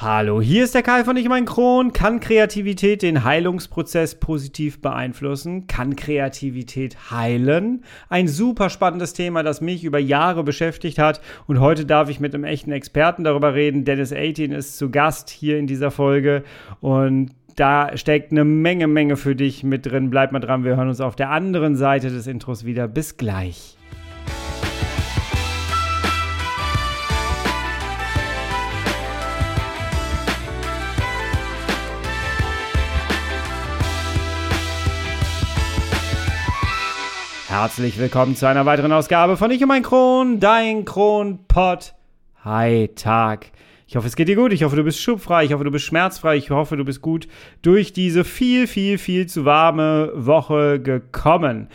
Hallo, hier ist der Kai von Ich mein Kron. Kann Kreativität den Heilungsprozess positiv beeinflussen? Kann Kreativität heilen? Ein super spannendes Thema, das mich über Jahre beschäftigt hat. Und heute darf ich mit einem echten Experten darüber reden. Dennis 18 ist zu Gast hier in dieser Folge. Und da steckt eine Menge, Menge für dich mit drin. Bleib mal dran, wir hören uns auf der anderen Seite des Intros wieder. Bis gleich. Herzlich willkommen zu einer weiteren Ausgabe von Ich und mein Kron, dein Kronpott. Hi, Tag. Ich hoffe, es geht dir gut. Ich hoffe, du bist schubfrei. Ich hoffe, du bist schmerzfrei. Ich hoffe, du bist gut durch diese viel, viel, viel zu warme Woche gekommen.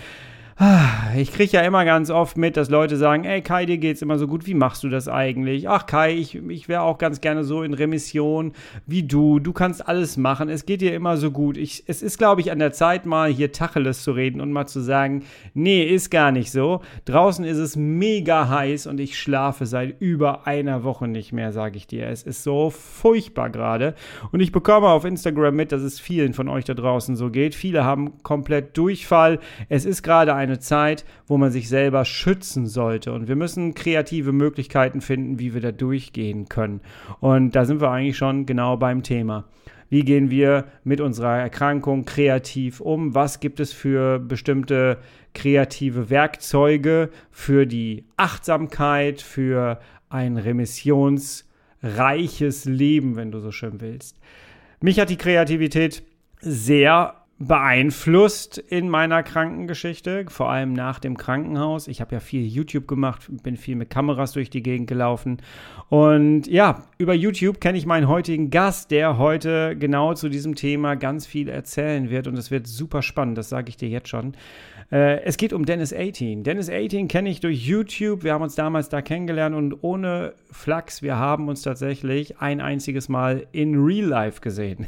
Ich kriege ja immer ganz oft mit, dass Leute sagen, ey Kai, dir geht's immer so gut, wie machst du das eigentlich? Ach Kai, ich, ich wäre auch ganz gerne so in Remission wie du, du kannst alles machen, es geht dir immer so gut. Ich, es ist, glaube ich, an der Zeit mal hier Tacheles zu reden und mal zu sagen, nee, ist gar nicht so. Draußen ist es mega heiß und ich schlafe seit über einer Woche nicht mehr, sage ich dir. Es ist so furchtbar gerade und ich bekomme auf Instagram mit, dass es vielen von euch da draußen so geht. Viele haben komplett Durchfall. Es ist gerade ein eine Zeit, wo man sich selber schützen sollte. Und wir müssen kreative Möglichkeiten finden, wie wir da durchgehen können. Und da sind wir eigentlich schon genau beim Thema. Wie gehen wir mit unserer Erkrankung kreativ um? Was gibt es für bestimmte kreative Werkzeuge für die Achtsamkeit, für ein remissionsreiches Leben, wenn du so schön willst? Mich hat die Kreativität sehr beeinflusst in meiner Krankengeschichte, vor allem nach dem Krankenhaus. Ich habe ja viel YouTube gemacht, bin viel mit Kameras durch die Gegend gelaufen. Und ja, über YouTube kenne ich meinen heutigen Gast, der heute genau zu diesem Thema ganz viel erzählen wird. Und es wird super spannend, das sage ich dir jetzt schon. Äh, es geht um Dennis 18. Dennis 18 kenne ich durch YouTube. Wir haben uns damals da kennengelernt und ohne Flachs, wir haben uns tatsächlich ein einziges Mal in Real Life gesehen.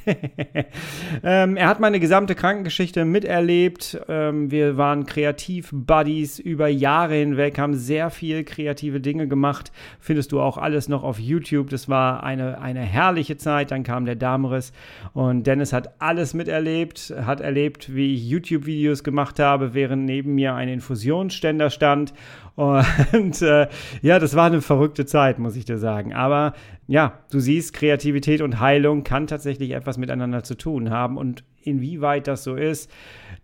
ähm, er hat meine gesamte Krankengeschichte miterlebt. Ähm, wir waren Kreativ-Buddies über Jahre hinweg, haben sehr viel kreative Dinge gemacht. Findest du auch alles noch auf YouTube. Das war eine, eine herrliche Zeit. Dann kam der Damenriss und Dennis hat alles miterlebt, hat erlebt, wie ich YouTube-Videos gemacht habe, während während neben mir ein Infusionsständer stand. Und äh, ja, das war eine verrückte Zeit, muss ich dir sagen. Aber ja, du siehst, Kreativität und Heilung kann tatsächlich etwas miteinander zu tun haben. Und inwieweit das so ist,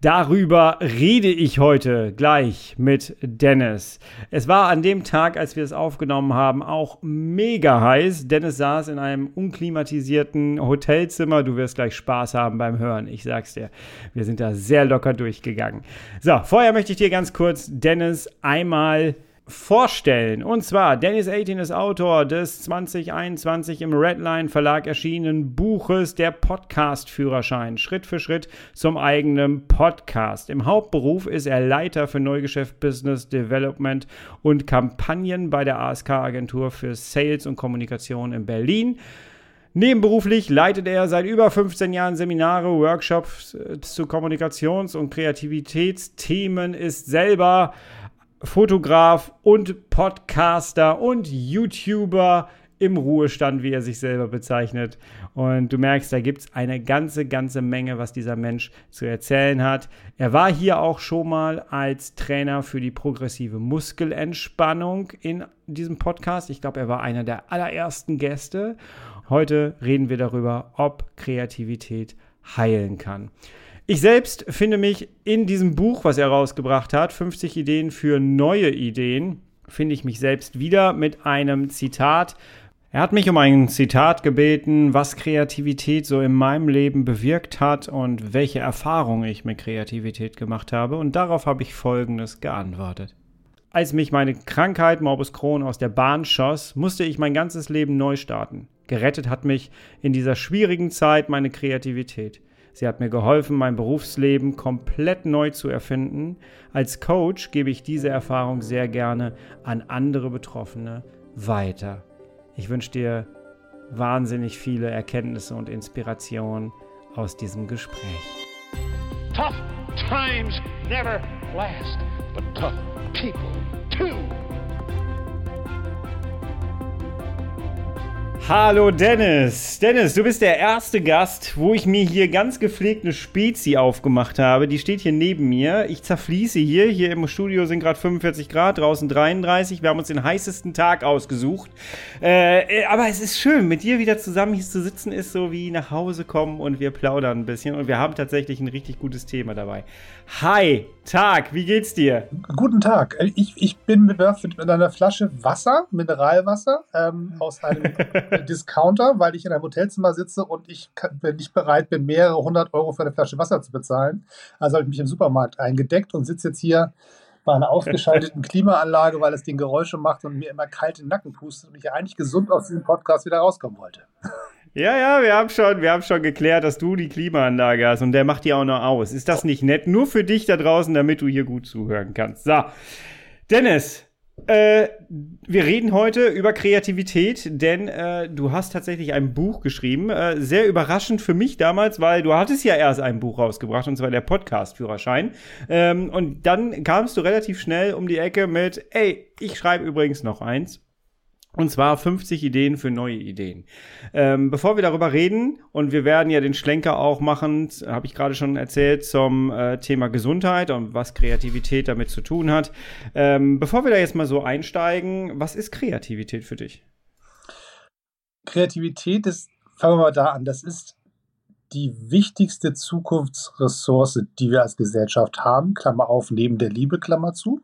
Darüber rede ich heute gleich mit Dennis. Es war an dem Tag, als wir es aufgenommen haben, auch mega heiß. Dennis saß in einem unklimatisierten Hotelzimmer. Du wirst gleich Spaß haben beim Hören. Ich sag's dir. Wir sind da sehr locker durchgegangen. So, vorher möchte ich dir ganz kurz Dennis einmal vorstellen. Und zwar, Dennis 18 ist Autor des 2021 im Redline Verlag erschienenen Buches Der Podcast-Führerschein. Schritt für Schritt zum eigenen Podcast. Im Hauptberuf ist er Leiter für Neugeschäft Business Development und Kampagnen bei der ASK-Agentur für Sales und Kommunikation in Berlin. Nebenberuflich leitet er seit über 15 Jahren Seminare, Workshops äh, zu Kommunikations- und Kreativitätsthemen, ist selber Fotograf und Podcaster und YouTuber im Ruhestand, wie er sich selber bezeichnet. Und du merkst, da gibt es eine ganze, ganze Menge, was dieser Mensch zu erzählen hat. Er war hier auch schon mal als Trainer für die progressive Muskelentspannung in diesem Podcast. Ich glaube, er war einer der allerersten Gäste. Heute reden wir darüber, ob Kreativität heilen kann. Ich selbst finde mich in diesem Buch, was er rausgebracht hat, 50 Ideen für neue Ideen, finde ich mich selbst wieder mit einem Zitat. Er hat mich um ein Zitat gebeten, was Kreativität so in meinem Leben bewirkt hat und welche Erfahrungen ich mit Kreativität gemacht habe. Und darauf habe ich Folgendes geantwortet. Als mich meine Krankheit Morbus Crohn aus der Bahn schoss, musste ich mein ganzes Leben neu starten. Gerettet hat mich in dieser schwierigen Zeit meine Kreativität. Sie hat mir geholfen, mein Berufsleben komplett neu zu erfinden. Als Coach gebe ich diese Erfahrung sehr gerne an andere Betroffene weiter. Ich wünsche dir wahnsinnig viele Erkenntnisse und Inspirationen aus diesem Gespräch. Tough times never last, but tough people too. Hallo Dennis. Dennis, du bist der erste Gast, wo ich mir hier ganz gepflegt eine Spezi aufgemacht habe. Die steht hier neben mir. Ich zerfließe hier. Hier im Studio sind gerade 45 Grad, draußen 33. Wir haben uns den heißesten Tag ausgesucht. Äh, aber es ist schön, mit dir wieder zusammen hier zu sitzen, ist so wie nach Hause kommen und wir plaudern ein bisschen. Und wir haben tatsächlich ein richtig gutes Thema dabei. Hi, Tag, wie geht's dir? Guten Tag. Ich, ich bin bewerft mit einer Flasche Wasser, Mineralwasser, ähm, aus einem Discounter, weil ich in einem Hotelzimmer sitze und ich kann, nicht bereit bin, mehrere hundert Euro für eine Flasche Wasser zu bezahlen. Also habe ich mich im Supermarkt eingedeckt und sitze jetzt hier bei einer ausgeschalteten Klimaanlage, weil es den Geräusche macht und mir immer kalt in den Nacken pustet und ich eigentlich gesund aus diesem Podcast wieder rauskommen wollte. Ja, ja, wir haben schon, wir haben schon geklärt, dass du die Klimaanlage hast und der macht die auch noch aus. Ist das nicht nett? Nur für dich da draußen, damit du hier gut zuhören kannst. So. Dennis, äh, wir reden heute über Kreativität, denn äh, du hast tatsächlich ein Buch geschrieben. Äh, sehr überraschend für mich damals, weil du hattest ja erst ein Buch rausgebracht, und zwar der Podcast-Führerschein. Ähm, und dann kamst du relativ schnell um die Ecke mit, ey, ich schreibe übrigens noch eins. Und zwar 50 Ideen für neue Ideen. Ähm, bevor wir darüber reden, und wir werden ja den Schlenker auch machen, habe ich gerade schon erzählt, zum äh, Thema Gesundheit und was Kreativität damit zu tun hat. Ähm, bevor wir da jetzt mal so einsteigen, was ist Kreativität für dich? Kreativität ist, fangen wir mal da an, das ist die wichtigste Zukunftsressource, die wir als Gesellschaft haben, Klammer auf, neben der Liebe, Klammer zu,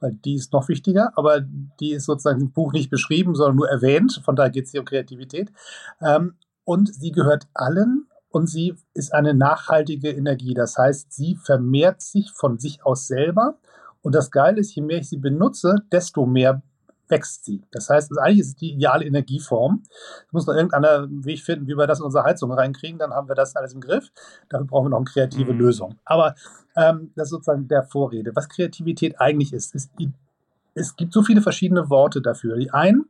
weil die ist noch wichtiger, aber die ist sozusagen im Buch nicht beschrieben, sondern nur erwähnt, von daher geht es hier um Kreativität. Ähm, und sie gehört allen und sie ist eine nachhaltige Energie, das heißt, sie vermehrt sich von sich aus selber und das Geile ist, je mehr ich sie benutze, desto mehr wächst sie. Das heißt, eigentlich ist es die ideale Energieform. Es muss noch irgendeiner Weg finden, wie wir das in unsere Heizung reinkriegen, dann haben wir das alles im Griff. Dafür brauchen wir noch eine kreative mhm. Lösung. Aber ähm, das ist sozusagen der Vorrede. Was Kreativität eigentlich ist, ist, es gibt so viele verschiedene Worte dafür. Die einen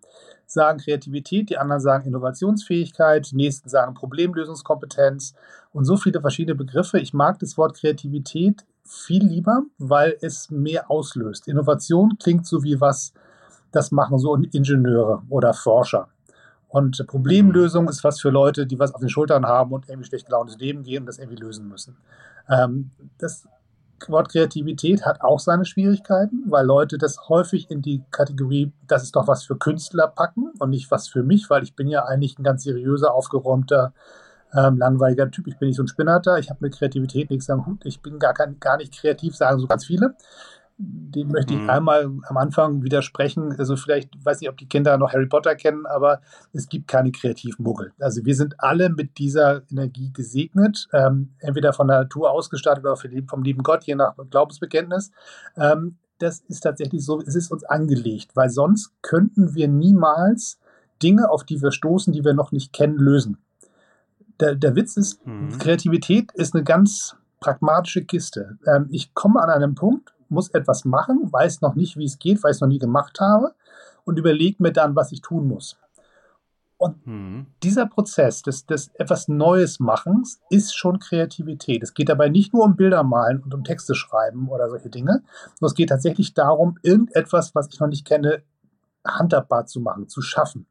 sagen Kreativität, die anderen sagen Innovationsfähigkeit, die nächsten sagen Problemlösungskompetenz und so viele verschiedene Begriffe. Ich mag das Wort Kreativität viel lieber, weil es mehr auslöst. Innovation klingt so wie was, das machen so Ingenieure oder Forscher. Und Problemlösung ist was für Leute, die was auf den Schultern haben und irgendwie schlecht gelauntes Leben gehen und das irgendwie lösen müssen. Ähm, das Wort Kreativität hat auch seine Schwierigkeiten, weil Leute das häufig in die Kategorie, das ist doch was für Künstler packen und nicht was für mich, weil ich bin ja eigentlich ein ganz seriöser, aufgeräumter, ähm, langweiliger Typ. Ich bin nicht so ein Spinnerter, ich habe mit Kreativität nichts am Hut, ich bin gar, kein, gar nicht kreativ, sagen so ganz viele dem möchte ich mhm. einmal am Anfang widersprechen. Also vielleicht, weiß nicht, ob die Kinder noch Harry Potter kennen, aber es gibt keine Kreativmuggel. Also wir sind alle mit dieser Energie gesegnet, ähm, entweder von der Natur ausgestattet oder vom lieben Gott, je nach Glaubensbekenntnis. Ähm, das ist tatsächlich so, es ist uns angelegt, weil sonst könnten wir niemals Dinge, auf die wir stoßen, die wir noch nicht kennen, lösen. Der, der Witz ist, mhm. Kreativität ist eine ganz pragmatische Kiste. Ähm, ich komme an einem Punkt, muss etwas machen, weiß noch nicht, wie es geht, weil ich es noch nie gemacht habe und überlege mir dann, was ich tun muss. Und mhm. dieser Prozess des, des etwas Neues Machens ist schon Kreativität. Es geht dabei nicht nur um Bilder malen und um Texte schreiben oder solche Dinge, sondern es geht tatsächlich darum, irgendetwas, was ich noch nicht kenne, handhabbar zu machen, zu schaffen.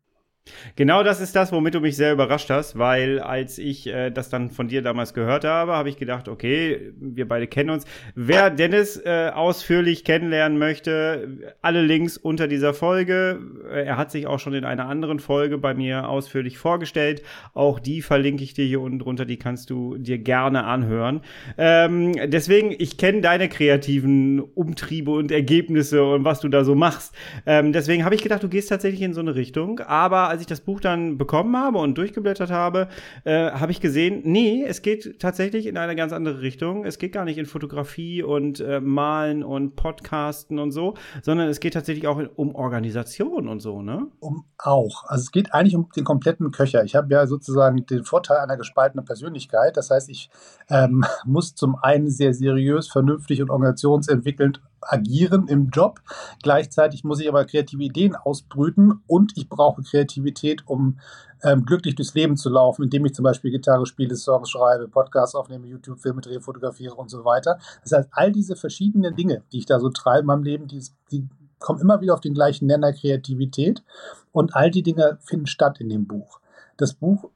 Genau das ist das, womit du mich sehr überrascht hast, weil als ich äh, das dann von dir damals gehört habe, habe ich gedacht, okay, wir beide kennen uns. Wer Dennis äh, ausführlich kennenlernen möchte, alle Links unter dieser Folge. Er hat sich auch schon in einer anderen Folge bei mir ausführlich vorgestellt. Auch die verlinke ich dir hier unten drunter, die kannst du dir gerne anhören. Ähm, deswegen, ich kenne deine kreativen Umtriebe und Ergebnisse und was du da so machst. Ähm, deswegen habe ich gedacht, du gehst tatsächlich in so eine Richtung. Aber als ich das Buch dann bekommen habe und durchgeblättert habe, äh, habe ich gesehen, nee, es geht tatsächlich in eine ganz andere Richtung. Es geht gar nicht in Fotografie und äh, Malen und Podcasten und so, sondern es geht tatsächlich auch um Organisation und so, ne? Um auch. Also es geht eigentlich um den kompletten Köcher. Ich habe ja sozusagen den Vorteil einer gespaltenen Persönlichkeit. Das heißt, ich ähm, muss zum einen sehr seriös, vernünftig und organisationsentwickelnd agieren im Job. Gleichzeitig muss ich aber kreative Ideen ausbrüten und ich brauche Kreativität, um ähm, glücklich durchs Leben zu laufen, indem ich zum Beispiel Gitarre spiele, Songs schreibe, Podcasts aufnehme, YouTube-Filme drehe, fotografiere und so weiter. Das heißt, all diese verschiedenen Dinge, die ich da so treibe in meinem Leben, die, die kommen immer wieder auf den gleichen Nenner Kreativität und all die Dinge finden statt in dem Buch. Das Buch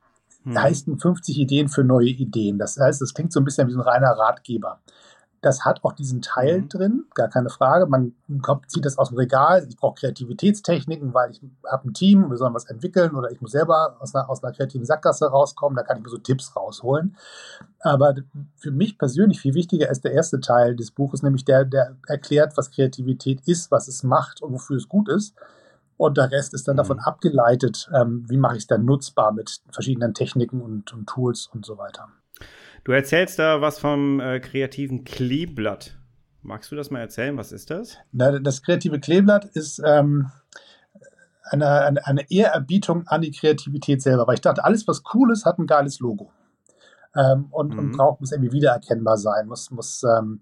hm. heißt 50 Ideen für neue Ideen. Das heißt, es klingt so ein bisschen wie so ein reiner Ratgeber. Das hat auch diesen Teil mhm. drin, gar keine Frage. Man kommt, zieht das aus dem Regal. Ich brauche Kreativitätstechniken, weil ich habe ein Team, wir sollen was entwickeln oder ich muss selber aus einer, aus einer kreativen Sackgasse rauskommen. Da kann ich mir so Tipps rausholen. Aber für mich persönlich viel wichtiger ist der erste Teil des Buches, nämlich der, der erklärt, was Kreativität ist, was es macht und wofür es gut ist. Und der Rest ist dann mhm. davon abgeleitet, ähm, wie mache ich es dann nutzbar mit verschiedenen Techniken und, und Tools und so weiter. Du erzählst da was vom äh, kreativen Kleeblatt. Magst du das mal erzählen? Was ist das? Na, das kreative Kleeblatt ist ähm, eine, eine, eine, Ehrerbietung an die Kreativität selber, weil ich dachte, alles, was cool ist, hat ein geiles Logo. Ähm, und, mhm. und braucht, muss irgendwie wiedererkennbar sein, muss, muss ähm,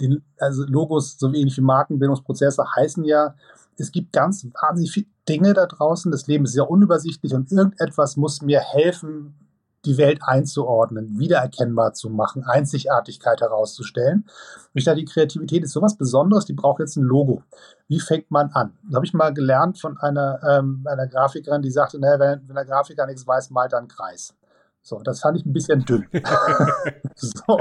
den, also Logos, so ähnlich wie Markenbildungsprozesse, heißen ja, es gibt ganz wahnsinnig viele Dinge da draußen. Das Leben ist sehr unübersichtlich und irgendetwas muss mir helfen, die Welt einzuordnen, wiedererkennbar zu machen, Einzigartigkeit herauszustellen. Ich dachte, die Kreativität ist sowas Besonderes, die braucht jetzt ein Logo. Wie fängt man an? Das habe ich mal gelernt von einer, ähm, einer Grafikerin, die sagte, naja, wenn, wenn der Grafiker nichts weiß, malt er einen Kreis. So, das fand ich ein bisschen dünn. so.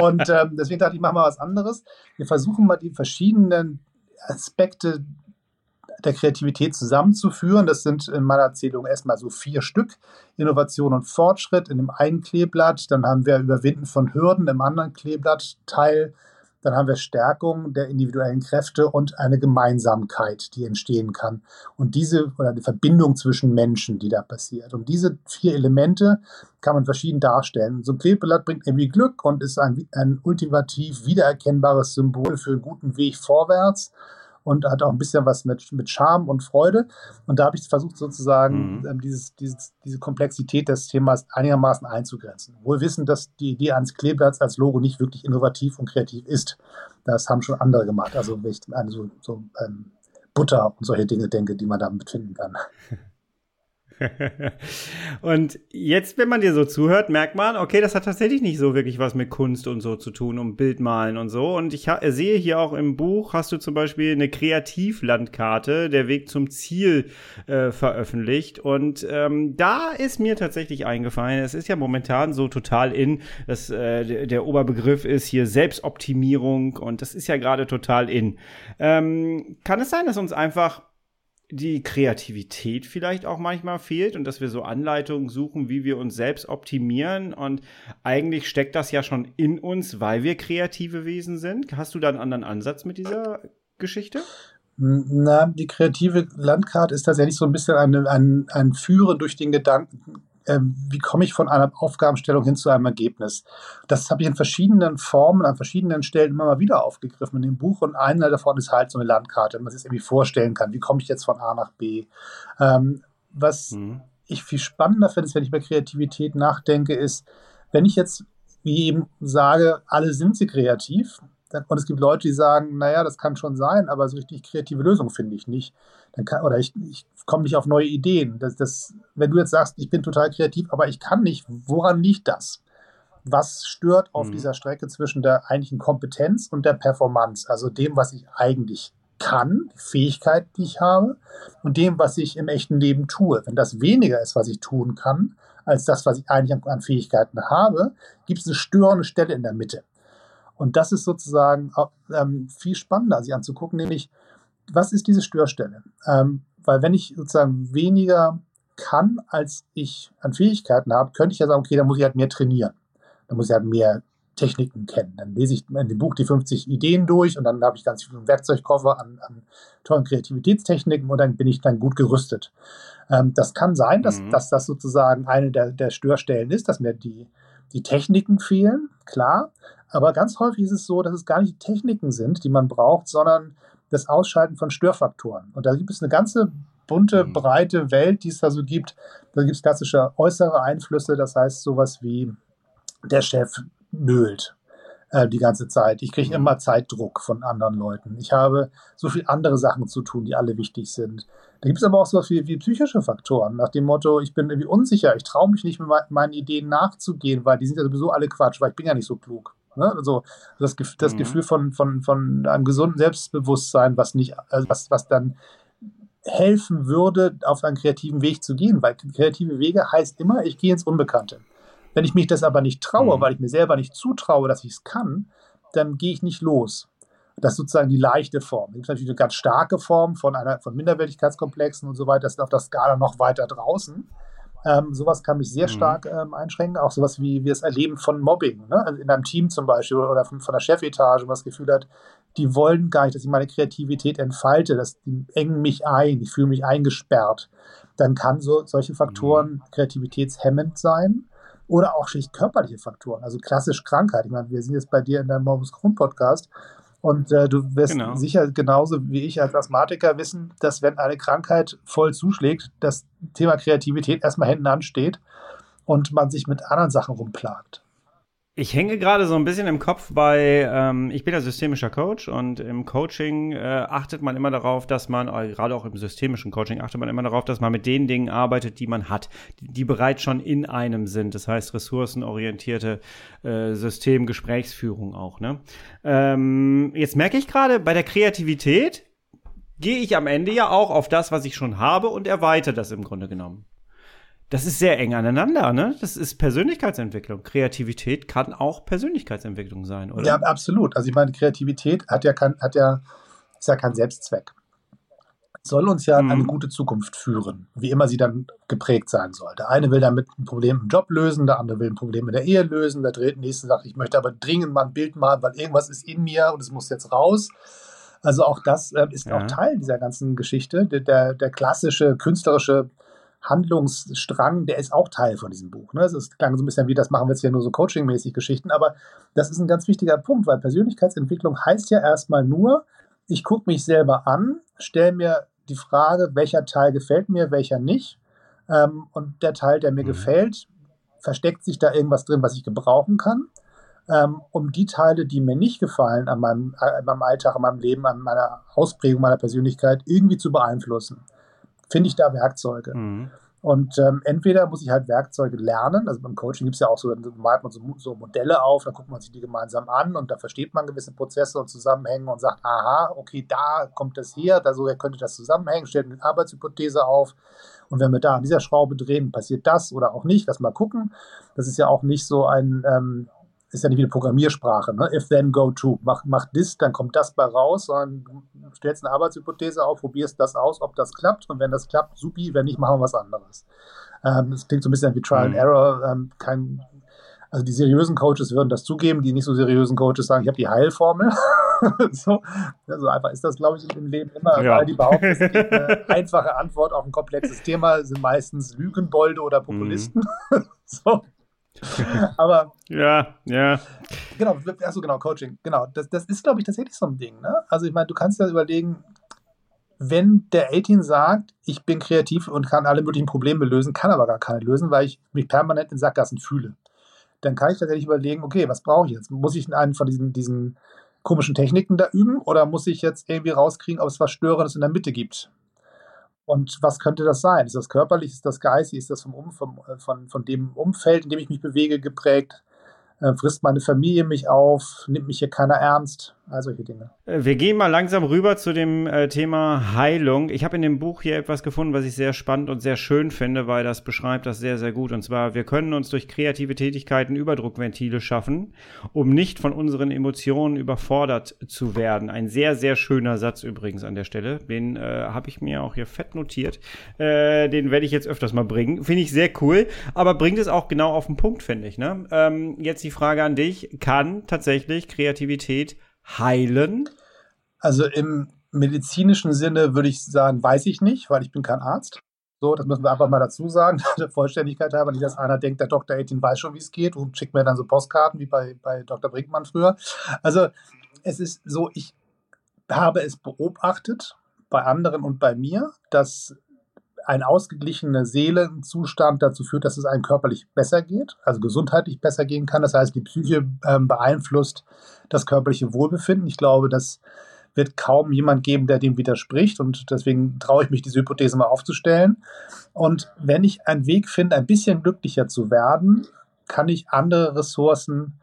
Und ähm, deswegen dachte ich, mach mal was anderes. Wir versuchen mal die verschiedenen Aspekte der Kreativität zusammenzuführen. Das sind in meiner Erzählung erstmal so vier Stück. Innovation und Fortschritt in dem einen Kleeblatt. Dann haben wir Überwinden von Hürden im anderen Kleeblattteil. Dann haben wir Stärkung der individuellen Kräfte und eine Gemeinsamkeit, die entstehen kann. Und diese, oder die Verbindung zwischen Menschen, die da passiert. Und diese vier Elemente kann man verschieden darstellen. So ein Kleeblatt bringt irgendwie Glück und ist ein, ein ultimativ wiedererkennbares Symbol für einen guten Weg vorwärts und hat auch ein bisschen was mit, mit Charme und Freude. Und da habe ich versucht, sozusagen mhm. ähm, dieses, dieses, diese Komplexität des Themas einigermaßen einzugrenzen. Wohl wissen, dass die Idee eines Kleeblatts als Logo nicht wirklich innovativ und kreativ ist. Das haben schon andere gemacht. Also, wenn ich an so, so ähm, Butter und solche Dinge denke, die man da finden kann. und jetzt, wenn man dir so zuhört, merkt man, okay, das hat tatsächlich nicht so wirklich was mit Kunst und so zu tun, um Bildmalen und so. Und ich sehe hier auch im Buch, hast du zum Beispiel eine Kreativlandkarte, der Weg zum Ziel, äh, veröffentlicht. Und ähm, da ist mir tatsächlich eingefallen, es ist ja momentan so total in, dass äh, der Oberbegriff ist hier Selbstoptimierung und das ist ja gerade total in. Ähm, kann es sein, dass uns einfach die Kreativität vielleicht auch manchmal fehlt und dass wir so Anleitungen suchen, wie wir uns selbst optimieren. Und eigentlich steckt das ja schon in uns, weil wir kreative Wesen sind. Hast du da einen anderen Ansatz mit dieser Geschichte? Na, die kreative Landkarte ist tatsächlich so ein bisschen ein, ein, ein Führen durch den Gedanken, ähm, wie komme ich von einer Aufgabenstellung hin zu einem Ergebnis. Das habe ich in verschiedenen Formen, an verschiedenen Stellen immer mal wieder aufgegriffen in dem Buch und einer davon ist halt so eine Landkarte, wenn man sich das irgendwie vorstellen kann, wie komme ich jetzt von A nach B. Ähm, was mhm. ich viel spannender finde, ist, wenn ich über Kreativität nachdenke, ist, wenn ich jetzt, wie eben sage, alle sind sie kreativ, und es gibt Leute, die sagen, naja, das kann schon sein, aber so richtig kreative Lösung finde ich nicht. Dann kann, oder ich, ich komme nicht auf neue Ideen. Das, das, wenn du jetzt sagst, ich bin total kreativ, aber ich kann nicht, woran liegt das? Was stört auf mhm. dieser Strecke zwischen der eigentlichen Kompetenz und der Performance, also dem, was ich eigentlich kann, die Fähigkeit, die ich habe, und dem, was ich im echten Leben tue. Wenn das weniger ist, was ich tun kann, als das, was ich eigentlich an Fähigkeiten habe, gibt es eine störende Stelle in der Mitte. Und das ist sozusagen ähm, viel spannender, sich anzugucken, nämlich, was ist diese Störstelle? Ähm, weil wenn ich sozusagen weniger kann, als ich an Fähigkeiten habe, könnte ich ja sagen, okay, dann muss ich halt mehr trainieren. Dann muss ich halt mehr Techniken kennen. Dann lese ich in dem Buch die 50 Ideen durch und dann habe ich ganz viel Werkzeugkoffer an, an tollen Kreativitätstechniken und dann bin ich dann gut gerüstet. Ähm, das kann sein, dass, mhm. dass das sozusagen eine der, der Störstellen ist, dass mir die, die Techniken fehlen, klar. Aber ganz häufig ist es so, dass es gar nicht die Techniken sind, die man braucht, sondern das Ausschalten von Störfaktoren. Und da gibt es eine ganze bunte, mhm. breite Welt, die es da so gibt. Da gibt es klassische äußere Einflüsse, das heißt sowas wie der Chef nölt äh, die ganze Zeit. Ich kriege mhm. immer Zeitdruck von anderen Leuten. Ich habe so viele andere Sachen zu tun, die alle wichtig sind. Da gibt es aber auch so wie, wie psychische Faktoren, nach dem Motto, ich bin irgendwie unsicher, ich traue mich nicht, mit meinen Ideen nachzugehen, weil die sind ja sowieso alle Quatsch, weil ich bin ja nicht so klug. Ne? Also das, das mhm. Gefühl von, von, von einem gesunden Selbstbewusstsein, was nicht, also was, was dann helfen würde, auf einen kreativen Weg zu gehen, weil kreative Wege heißt immer, ich gehe ins Unbekannte. Wenn ich mich das aber nicht traue, mhm. weil ich mir selber nicht zutraue, dass ich es kann, dann gehe ich nicht los. Das ist sozusagen die leichte Form. Es gibt natürlich eine ganz starke Form von, einer, von Minderwertigkeitskomplexen und so weiter. Das ist auf der Skala noch weiter draußen. Ähm, sowas kann mich sehr mhm. stark ähm, einschränken. Auch sowas wie, wie das Erleben von Mobbing. Ne? Also in einem Team zum Beispiel oder von, von der Chefetage, wo man das Gefühl hat, die wollen gar nicht, dass ich meine Kreativität entfalte. Das, die engen mich ein. Ich fühle mich eingesperrt. Dann kann so, solche Faktoren mhm. kreativitätshemmend sein oder auch schlicht körperliche Faktoren, also klassisch Krankheit. Ich meine, wir sind jetzt bei dir in deinem Morbus Crohn Podcast und äh, du wirst genau. sicher genauso wie ich als Asthmatiker wissen, dass wenn eine Krankheit voll zuschlägt, das Thema Kreativität erstmal hinten ansteht und man sich mit anderen Sachen rumplagt. Ich hänge gerade so ein bisschen im Kopf bei, ähm, ich bin ja systemischer Coach und im Coaching äh, achtet man immer darauf, dass man, äh, gerade auch im systemischen Coaching achtet man immer darauf, dass man mit den Dingen arbeitet, die man hat, die, die bereits schon in einem sind. Das heißt ressourcenorientierte äh, Systemgesprächsführung auch. Ne? Ähm, jetzt merke ich gerade, bei der Kreativität gehe ich am Ende ja auch auf das, was ich schon habe und erweitere das im Grunde genommen das ist sehr eng aneinander, ne? Das ist Persönlichkeitsentwicklung. Kreativität kann auch Persönlichkeitsentwicklung sein, oder? Ja, absolut. Also ich meine, Kreativität hat ja kein, hat ja, ist ja kein Selbstzweck. Soll uns ja mhm. eine gute Zukunft führen, wie immer sie dann geprägt sein soll. Der eine will damit ein Problem im Job lösen, der andere will ein Problem in der Ehe lösen, der dritte nächste sagt, ich möchte aber dringend mal ein Bild malen, weil irgendwas ist in mir und es muss jetzt raus. Also auch das äh, ist ja. auch Teil dieser ganzen Geschichte. Der, der, der klassische künstlerische Handlungsstrang, der ist auch Teil von diesem Buch. Ne? Es klang so ein bisschen wie, das machen wir jetzt ja nur so coachingmäßig Geschichten, aber das ist ein ganz wichtiger Punkt, weil Persönlichkeitsentwicklung heißt ja erstmal nur, ich gucke mich selber an, stelle mir die Frage, welcher Teil gefällt mir, welcher nicht. Ähm, und der Teil, der mir mhm. gefällt, versteckt sich da irgendwas drin, was ich gebrauchen kann, ähm, um die Teile, die mir nicht gefallen an meinem, äh, an meinem Alltag, an meinem Leben, an meiner Ausprägung meiner Persönlichkeit irgendwie zu beeinflussen finde ich da Werkzeuge. Mhm. Und ähm, entweder muss ich halt Werkzeuge lernen, also beim Coaching gibt es ja auch so, dann malt man so, so, Modelle auf, dann guckt man sich die gemeinsam an und da versteht man gewisse Prozesse und Zusammenhänge und sagt, aha, okay, da kommt das her, da so könnte das zusammenhängen, stellt eine Arbeitshypothese auf und wenn wir da an dieser Schraube drehen, passiert das oder auch nicht, lass mal gucken. Das ist ja auch nicht so ein, ähm, ist ja nicht wie eine Programmiersprache, ne? if then go to, mach, mach das, dann kommt das bei raus, sondern du stellst eine Arbeitshypothese auf, probierst das aus, ob das klappt und wenn das klappt, supi, wenn nicht, machen wir was anderes. Ähm, das klingt so ein bisschen wie Trial and mhm. Error, ähm, kein, also die seriösen Coaches würden das zugeben, die nicht so seriösen Coaches sagen, ich habe die Heilformel. so, also einfach ist das, glaube ich, im Leben immer, ja. weil die behaupten, es gibt eine einfache Antwort auf ein komplexes Thema, sind meistens Lügenbolde oder Populisten. Mhm. so. Aber. Ja, ja. Genau, achso, genau, Coaching. Genau, das, das ist, glaube ich, tatsächlich so ein Ding. Ne? Also, ich meine, du kannst ja überlegen, wenn der 18 sagt, ich bin kreativ und kann alle möglichen Probleme lösen, kann aber gar keine lösen, weil ich mich permanent in Sackgassen fühle, dann kann ich tatsächlich überlegen, okay, was brauche ich jetzt? Muss ich einen von diesen, diesen komischen Techniken da üben oder muss ich jetzt irgendwie rauskriegen, ob es was Störendes in der Mitte gibt? Und was könnte das sein? Ist das körperlich, ist das geistig, ist das vom, um, vom äh, von, von dem Umfeld, in dem ich mich bewege, geprägt? Äh, frisst meine Familie mich auf? Nimmt mich hier keiner ernst? All solche Dinge. Äh, wir gehen mal langsam rüber zu dem äh, Thema Heilung. Ich habe in dem Buch hier etwas gefunden, was ich sehr spannend und sehr schön finde, weil das beschreibt das sehr, sehr gut. Und zwar, wir können uns durch kreative Tätigkeiten Überdruckventile schaffen, um nicht von unseren Emotionen überfordert zu werden. Ein sehr, sehr schöner Satz übrigens an der Stelle. Den äh, habe ich mir auch hier fett notiert. Äh, den werde ich jetzt öfters mal bringen. Finde ich sehr cool, aber bringt es auch genau auf den Punkt, finde ich. Ne? Ähm, jetzt die Frage an dich. Kann tatsächlich Kreativität heilen? Also im medizinischen Sinne würde ich sagen, weiß ich nicht, weil ich bin kein Arzt. So, das müssen wir einfach mal dazu sagen, der Vollständigkeit halber. Nicht, dass einer denkt, der Dr. 18 weiß schon, wie es geht und schickt mir dann so Postkarten wie bei, bei Dr. Brinkmann früher. Also, es ist so, ich habe es beobachtet bei anderen und bei mir, dass ein ausgeglichener Seelenzustand dazu führt, dass es einem körperlich besser geht, also gesundheitlich besser gehen kann. Das heißt, die Psyche ähm, beeinflusst das körperliche Wohlbefinden. Ich glaube, das wird kaum jemand geben, der dem widerspricht. Und deswegen traue ich mich, diese Hypothese mal aufzustellen. Und wenn ich einen Weg finde, ein bisschen glücklicher zu werden, kann ich andere Ressourcen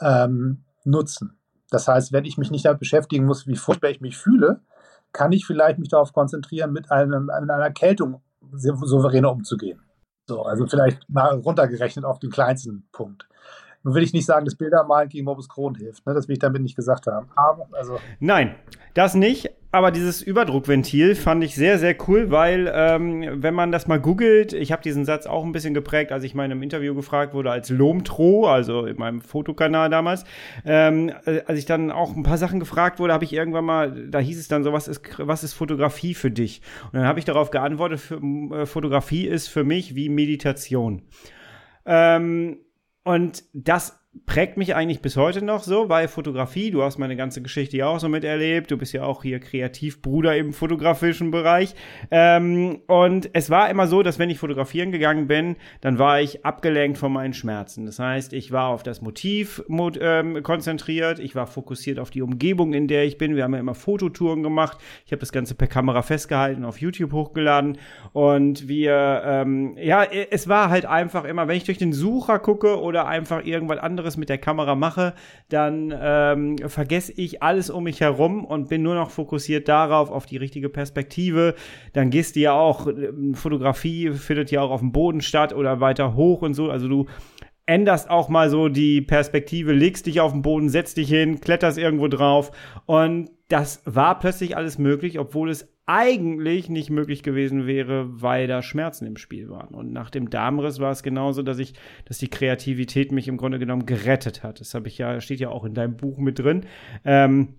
ähm, nutzen. Das heißt, wenn ich mich nicht damit beschäftigen muss, wie furchtbar ich mich fühle, kann ich vielleicht mich darauf konzentrieren, mit, einem, mit einer Erkältung souveräner umzugehen. So, also vielleicht mal runtergerechnet auf den kleinsten Punkt. Nun will ich nicht sagen, dass Bildermalen gegen Morbus Crohn hilft. Ne? Das will ich damit nicht gesagt haben. Aber, also Nein, das nicht. Aber dieses Überdruckventil fand ich sehr, sehr cool, weil ähm, wenn man das mal googelt, ich habe diesen Satz auch ein bisschen geprägt, als ich mal in einem Interview gefragt wurde als Lomtro, also in meinem Fotokanal damals. Ähm, äh, als ich dann auch ein paar Sachen gefragt wurde, habe ich irgendwann mal, da hieß es dann so, was ist, was ist Fotografie für dich? Und dann habe ich darauf geantwortet, für, äh, Fotografie ist für mich wie Meditation. Ähm, und das prägt mich eigentlich bis heute noch so bei Fotografie. Du hast meine ganze Geschichte ja auch so miterlebt. Du bist ja auch hier Kreativbruder im fotografischen Bereich. Ähm, und es war immer so, dass wenn ich fotografieren gegangen bin, dann war ich abgelenkt von meinen Schmerzen. Das heißt, ich war auf das Motiv ähm, konzentriert. Ich war fokussiert auf die Umgebung, in der ich bin. Wir haben ja immer Fototouren gemacht. Ich habe das Ganze per Kamera festgehalten, auf YouTube hochgeladen. Und wir, ähm, ja, es war halt einfach immer, wenn ich durch den Sucher gucke oder einfach irgendwas anderes anderes mit der Kamera mache, dann ähm, vergesse ich alles um mich herum und bin nur noch fokussiert darauf, auf die richtige Perspektive. Dann gehst du ja auch, ähm, Fotografie findet ja auch auf dem Boden statt oder weiter hoch und so. Also du änderst auch mal so die Perspektive, legst dich auf den Boden, setzt dich hin, kletterst irgendwo drauf und das war plötzlich alles möglich, obwohl es eigentlich nicht möglich gewesen wäre, weil da Schmerzen im Spiel waren. Und nach dem Darmriss war es genauso, dass ich, dass die Kreativität mich im Grunde genommen gerettet hat. Das habe ich ja, steht ja auch in deinem Buch mit drin. Ähm,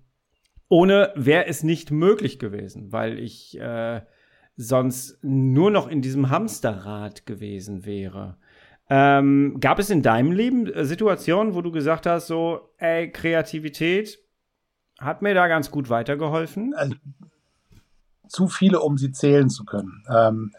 ohne wäre es nicht möglich gewesen, weil ich äh, sonst nur noch in diesem Hamsterrad gewesen wäre. Ähm, gab es in deinem Leben äh, Situationen, wo du gesagt hast, so, ey, Kreativität hat mir da ganz gut weitergeholfen? Also, zu viele, um sie zählen zu können. Ähm,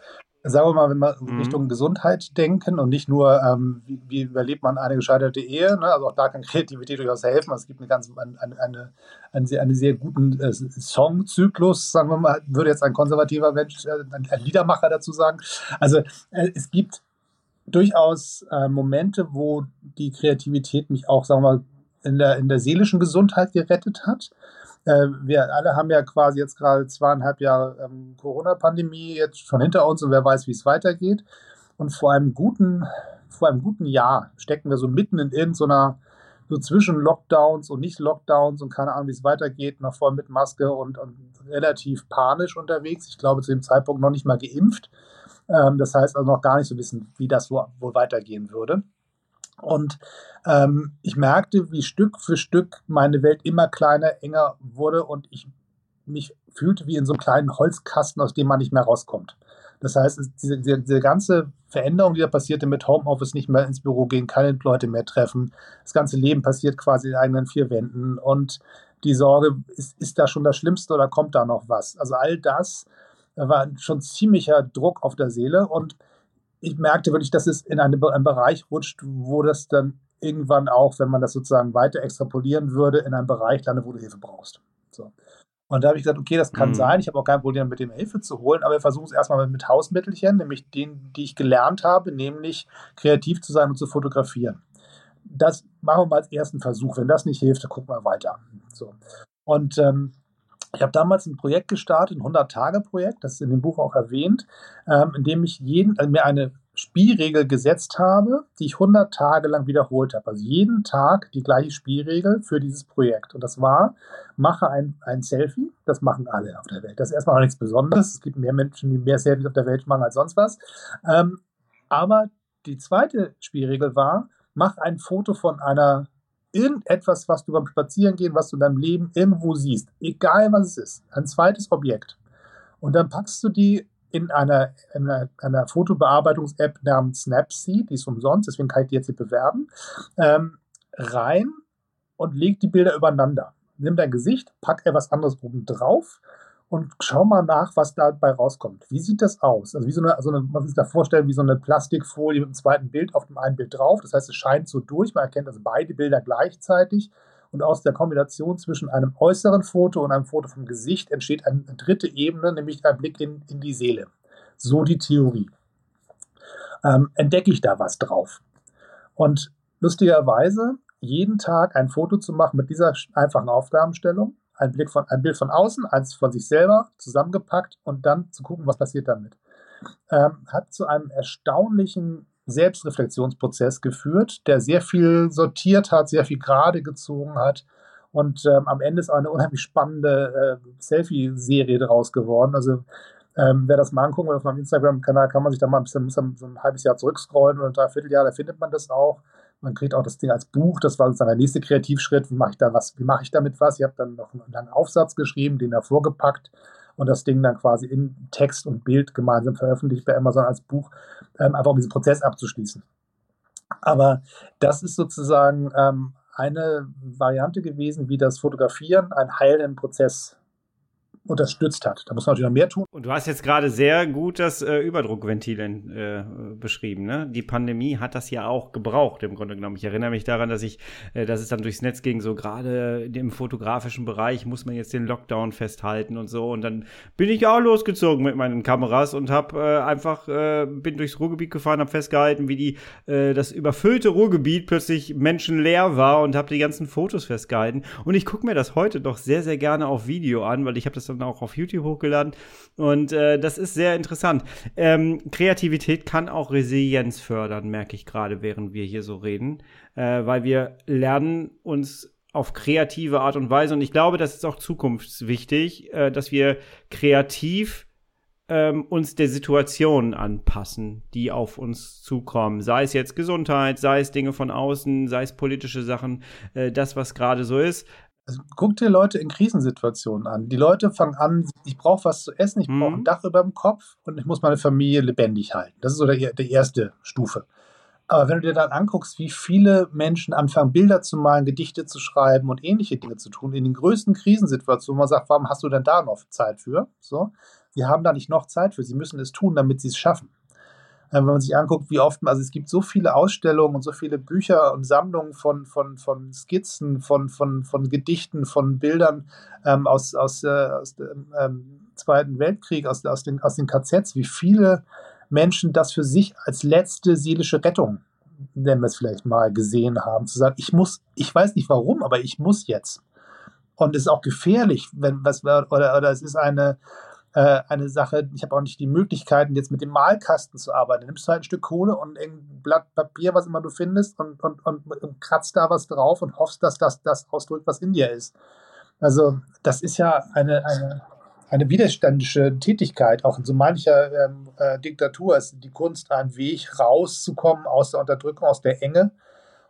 sagen wir mal, wenn wir mhm. Richtung Gesundheit denken und nicht nur, ähm, wie, wie, überlebt man eine gescheiterte Ehe, ne? also auch da kann Kreativität durchaus helfen. Also es gibt eine ganz, eine, eine, einen, sehr, einen sehr guten äh, Songzyklus, sagen wir mal, würde jetzt ein konservativer Mensch, äh, ein, Liedermacher dazu sagen. Also äh, es gibt durchaus äh, Momente, wo die Kreativität mich auch, sagen wir mal, in der, in der seelischen Gesundheit gerettet hat. Äh, wir alle haben ja quasi jetzt gerade zweieinhalb Jahre ähm, Corona-Pandemie jetzt schon hinter uns und wer weiß, wie es weitergeht. Und vor einem guten, vor einem guten Jahr stecken wir so mitten in irgendeiner, so zwischen Lockdowns und Nicht-Lockdowns und keine Ahnung, wie es weitergeht, noch voll mit Maske und, und relativ panisch unterwegs. Ich glaube, zu dem Zeitpunkt noch nicht mal geimpft. Ähm, das heißt also noch gar nicht so wissen, wie das wohl weitergehen würde. Und ähm, ich merkte, wie Stück für Stück meine Welt immer kleiner, enger wurde und ich mich fühlte wie in so einem kleinen Holzkasten, aus dem man nicht mehr rauskommt. Das heißt, diese, diese, ganze Veränderung, die da passierte mit Homeoffice, nicht mehr ins Büro gehen, keine Leute mehr treffen, das ganze Leben passiert quasi in eigenen vier Wänden und die Sorge, ist, ist da schon das Schlimmste oder kommt da noch was? Also all das war schon ziemlicher Druck auf der Seele und ich merkte wirklich, dass es in einen, einen Bereich rutscht, wo das dann irgendwann auch, wenn man das sozusagen weiter extrapolieren würde, in einen Bereich landet, wo du Hilfe brauchst. So. Und da habe ich gesagt, okay, das kann mhm. sein. Ich habe auch kein Problem mit dem Hilfe zu holen, aber wir versuchen es erstmal mit Hausmittelchen, nämlich den, die ich gelernt habe, nämlich kreativ zu sein und zu fotografieren. Das machen wir mal als ersten Versuch. Wenn das nicht hilft, dann gucken wir weiter. So. Und ähm, ich habe damals ein Projekt gestartet, ein 100-Tage-Projekt, das ist in dem Buch auch erwähnt, ähm, in dem ich jeden, also mir eine Spielregel gesetzt habe, die ich 100 Tage lang wiederholt habe. Also jeden Tag die gleiche Spielregel für dieses Projekt. Und das war, mache ein, ein Selfie. Das machen alle auf der Welt. Das ist erstmal noch nichts Besonderes. Es gibt mehr Menschen, die mehr Selfies auf der Welt machen als sonst was. Ähm, aber die zweite Spielregel war, mach ein Foto von einer irgendetwas, was du beim Spazierengehen, was du in deinem Leben irgendwo siehst, egal was es ist, ein zweites Objekt. Und dann packst du die in einer, in einer, einer Fotobearbeitungs-App namens Snapseed, die ist umsonst, deswegen kann ich die jetzt hier bewerben, ähm, rein und leg die Bilder übereinander. Nimm dein Gesicht, pack etwas anderes oben drauf und schau mal nach, was dabei rauskommt. Wie sieht das aus? Also wie so eine, so eine man muss sich da vorstellen, wie so eine Plastikfolie mit einem zweiten Bild auf dem einen Bild drauf. Das heißt, es scheint so durch. Man erkennt also beide Bilder gleichzeitig. Und aus der Kombination zwischen einem äußeren Foto und einem Foto vom Gesicht entsteht eine dritte Ebene, nämlich ein Blick in, in die Seele. So die Theorie. Ähm, entdecke ich da was drauf? Und lustigerweise jeden Tag ein Foto zu machen mit dieser einfachen Aufgabenstellung ein, Blick von, ein Bild von außen, eins von sich selber, zusammengepackt und dann zu gucken, was passiert damit. Ähm, hat zu einem erstaunlichen Selbstreflexionsprozess geführt, der sehr viel sortiert hat, sehr viel gerade gezogen hat. Und ähm, am Ende ist eine unheimlich spannende äh, Selfie-Serie daraus geworden. Also ähm, wer das mal angucken will auf meinem Instagram-Kanal, kann man sich da mal ein bisschen, so ein halbes Jahr zurückscrollen oder ein Dreivierteljahr, da findet man das auch. Man kriegt auch das Ding als Buch. Das war sozusagen der nächste Kreativschritt. Wie mache ich da was? Wie mache ich damit was? Ich habe dann noch einen langen Aufsatz geschrieben, den hervorgepackt und das Ding dann quasi in Text und Bild gemeinsam veröffentlicht bei Amazon als Buch, ähm, einfach um diesen Prozess abzuschließen. Aber das ist sozusagen ähm, eine Variante gewesen, wie das Fotografieren einen heilenden Prozess unterstützt hat. Da muss man natürlich noch mehr tun. Und du hast jetzt gerade sehr gut das äh, Überdruckventil äh, beschrieben. Ne? Die Pandemie hat das ja auch gebraucht, im Grunde genommen. Ich erinnere mich daran, dass ich, äh, dass es dann durchs Netz ging, so gerade im fotografischen Bereich muss man jetzt den Lockdown festhalten und so. Und dann bin ich auch losgezogen mit meinen Kameras und habe äh, einfach, äh, bin durchs Ruhrgebiet gefahren, habe festgehalten, wie die, äh, das überfüllte Ruhrgebiet plötzlich menschenleer war und habe die ganzen Fotos festgehalten. Und ich gucke mir das heute doch sehr, sehr gerne auf Video an, weil ich habe das dann auch auf YouTube hochgeladen. Und äh, das ist sehr interessant. Ähm, Kreativität kann auch Resilienz fördern, merke ich gerade, während wir hier so reden, äh, weil wir lernen uns auf kreative Art und Weise. Und ich glaube, das ist auch zukunftswichtig, äh, dass wir kreativ ähm, uns der Situation anpassen, die auf uns zukommen. Sei es jetzt Gesundheit, sei es Dinge von außen, sei es politische Sachen, äh, das, was gerade so ist. Also, guck dir Leute in Krisensituationen an. Die Leute fangen an, ich brauche was zu essen, ich brauche ein mhm. Dach über dem Kopf und ich muss meine Familie lebendig halten. Das ist so der, die erste Stufe. Aber wenn du dir dann anguckst, wie viele Menschen anfangen, Bilder zu malen, Gedichte zu schreiben und ähnliche Dinge zu tun, in den größten Krisensituationen, man sagt, warum hast du denn da noch Zeit für? So, die haben da nicht noch Zeit für, sie müssen es tun, damit sie es schaffen. Äh, wenn man sich anguckt, wie oft, also es gibt so viele Ausstellungen und so viele Bücher und Sammlungen von, von, von Skizzen, von, von, von Gedichten, von Bildern ähm, aus, aus, äh, aus dem ähm, Zweiten Weltkrieg, aus, aus, den, aus den KZs, wie viele Menschen das für sich als letzte seelische Rettung, nennen wir es vielleicht mal, gesehen haben, zu sagen, ich muss, ich weiß nicht warum, aber ich muss jetzt. Und es ist auch gefährlich, wenn was oder, oder es ist eine äh, eine Sache, ich habe auch nicht die Möglichkeiten, jetzt mit dem Malkasten zu arbeiten. Du nimmst halt ein Stück Kohle und ein Blatt Papier, was immer du findest, und, und, und, und kratzt da was drauf und hoffst, dass das das ausdrückt, was in dir ist. Also, das ist ja eine, eine, eine widerständische Tätigkeit. Auch in so mancher ähm, äh, Diktatur ist die Kunst ein Weg, rauszukommen aus der Unterdrückung, aus der Enge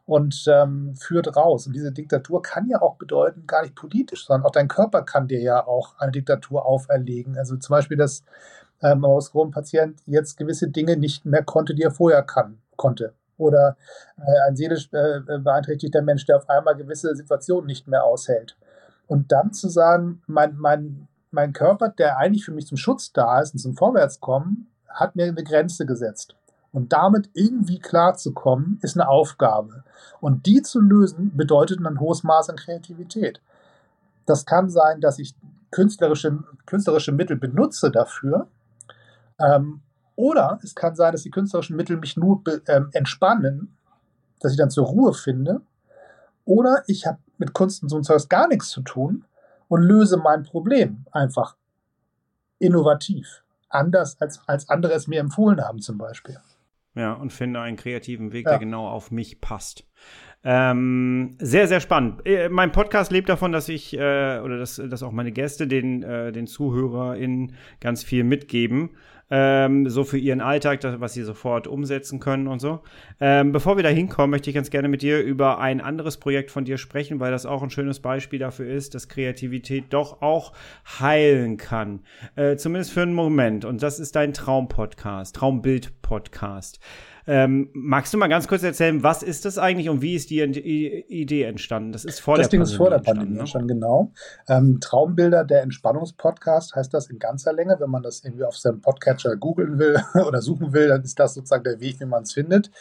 und ähm, führt raus. Und diese Diktatur kann ja auch bedeuten, gar nicht politisch, sondern auch dein Körper kann dir ja auch eine Diktatur auferlegen. Also zum Beispiel, dass ähm, ein Patient jetzt gewisse Dinge nicht mehr konnte, die er vorher kann, konnte. Oder äh, ein seelisch äh, beeinträchtigter Mensch, der auf einmal gewisse Situationen nicht mehr aushält. Und dann zu sagen, mein, mein, mein Körper, der eigentlich für mich zum Schutz da ist und zum Vorwärtskommen, hat mir eine Grenze gesetzt. Und damit irgendwie klarzukommen, ist eine Aufgabe. Und die zu lösen, bedeutet ein hohes Maß an Kreativität. Das kann sein, dass ich künstlerische, künstlerische Mittel benutze dafür. Ähm, oder es kann sein, dass die künstlerischen Mittel mich nur ähm, entspannen, dass ich dann zur Ruhe finde. Oder ich habe mit Kunst und so Zeugs gar nichts zu tun und löse mein Problem einfach innovativ. Anders als, als andere es mir empfohlen haben, zum Beispiel. Ja, und finde einen kreativen Weg, ja. der genau auf mich passt. Ähm, sehr, sehr spannend. Äh, mein Podcast lebt davon, dass ich äh, oder dass, dass auch meine Gäste den, äh, den ZuhörerInnen ganz viel mitgeben ähm, so für ihren Alltag, das, was sie sofort umsetzen können und so. Ähm, bevor wir da hinkommen, möchte ich ganz gerne mit dir über ein anderes Projekt von dir sprechen, weil das auch ein schönes Beispiel dafür ist, dass Kreativität doch auch heilen kann. Äh, zumindest für einen Moment. Und das ist dein Traumpodcast, Traumbild-Podcast. Ähm, magst du mal ganz kurz erzählen, was ist das eigentlich und wie ist die Idee entstanden? Das ist vor das der Ding Pandemie ist vor der Pandemie entstanden, ne? genau. Ähm, Traumbilder, der Entspannungspodcast heißt das in ganzer Länge. Wenn man das irgendwie auf seinem Podcatcher googeln will oder suchen will, dann ist das sozusagen der Weg, wie man es findet,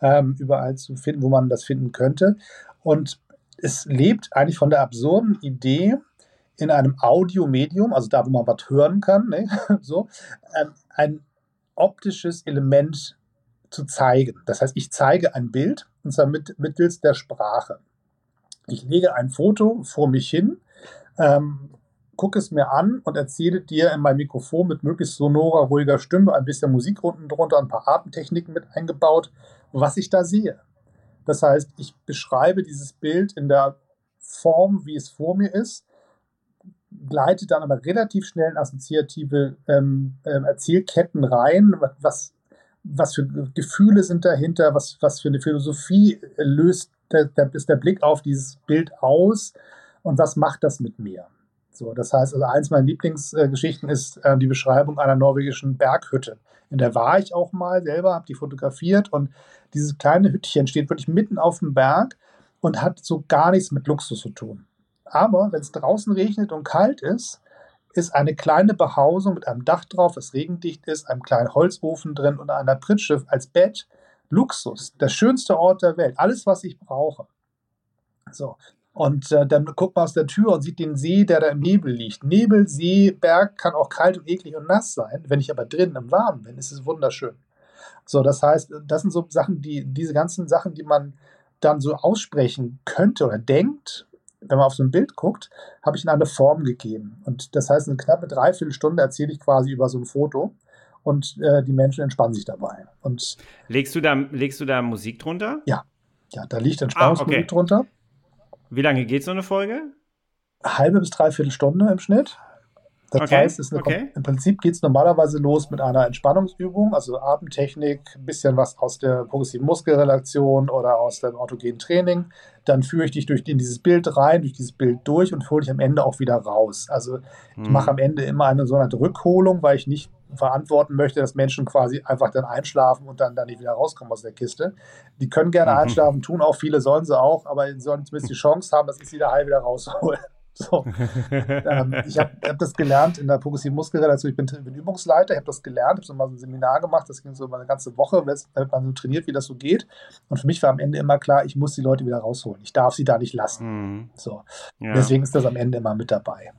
ähm, überall zu finden, wo man das finden könnte. Und es lebt eigentlich von der absurden Idee, in einem Audiomedium, also da, wo man was hören kann, ne? so, ähm, ein optisches Element zu zeigen. Das heißt, ich zeige ein Bild und zwar mit, mittels der Sprache. Ich lege ein Foto vor mich hin, ähm, gucke es mir an und erzähle dir in mein Mikrofon mit möglichst sonorer, ruhiger Stimme, ein bisschen Musik unten drunter, ein paar Atemtechniken mit eingebaut, was ich da sehe. Das heißt, ich beschreibe dieses Bild in der Form, wie es vor mir ist, gleite dann aber relativ schnell in assoziative ähm, ähm, Erzählketten rein, was, was für Gefühle sind dahinter, was, was für eine Philosophie löst der, der, ist der Blick auf dieses Bild aus und was macht das mit mir? So, das heißt, also eins meiner Lieblingsgeschichten ist äh, die Beschreibung einer norwegischen Berghütte. In der war ich auch mal selber, habe die fotografiert und dieses kleine Hüttchen steht wirklich mitten auf dem Berg und hat so gar nichts mit Luxus zu tun. Aber wenn es draußen regnet und kalt ist, ist eine kleine Behausung mit einem Dach drauf, das regendicht ist, einem kleinen Holzofen drin und einer Pritsche als Bett. Luxus, der schönste Ort der Welt, alles, was ich brauche. So. Und äh, dann guckt man aus der Tür und sieht den See, der da im Nebel liegt. Nebel, See, Berg kann auch kalt und eklig und nass sein. Wenn ich aber drinnen im Warmen bin, ist es wunderschön. So, das heißt, das sind so Sachen, die, diese ganzen Sachen, die man dann so aussprechen könnte oder denkt, wenn man auf so ein Bild guckt, habe ich in eine Form gegeben. Und das heißt, eine knappe Dreiviertelstunde erzähle ich quasi über so ein Foto und äh, die Menschen entspannen sich dabei. Und legst du da, legst du da Musik drunter? Ja, ja, da liegt Entspannungsmusik ah, okay. drunter. Wie lange geht so eine Folge? Halbe bis dreiviertel Stunde im Schnitt. Das okay, heißt, okay. im Prinzip geht es normalerweise los mit einer Entspannungsübung, also Atemtechnik, ein bisschen was aus der progressiven Muskelrelation oder aus dem autogenen Training. Dann führe ich dich durch in dieses Bild rein, durch dieses Bild durch und hole dich am Ende auch wieder raus. Also ich hm. mache am Ende immer eine so eine Rückholung, weil ich nicht verantworten möchte, dass Menschen quasi einfach dann einschlafen und dann, dann nicht wieder rauskommen aus der Kiste. Die können gerne mhm. einschlafen, tun auch viele, sollen sie auch, aber sie sollen zumindest die Chance haben, dass ich sie da heil wieder raushole. So. ähm, ich habe hab das gelernt in der progressiven Muskelrelation. Ich bin, bin Übungsleiter, ich habe das gelernt, habe so mal ein Seminar gemacht, das ging so über eine ganze Woche, damit man so trainiert, wie das so geht. Und für mich war am Ende immer klar, ich muss die Leute wieder rausholen. Ich darf sie da nicht lassen. Mhm. So. Ja. Deswegen ist das am Ende immer mit dabei.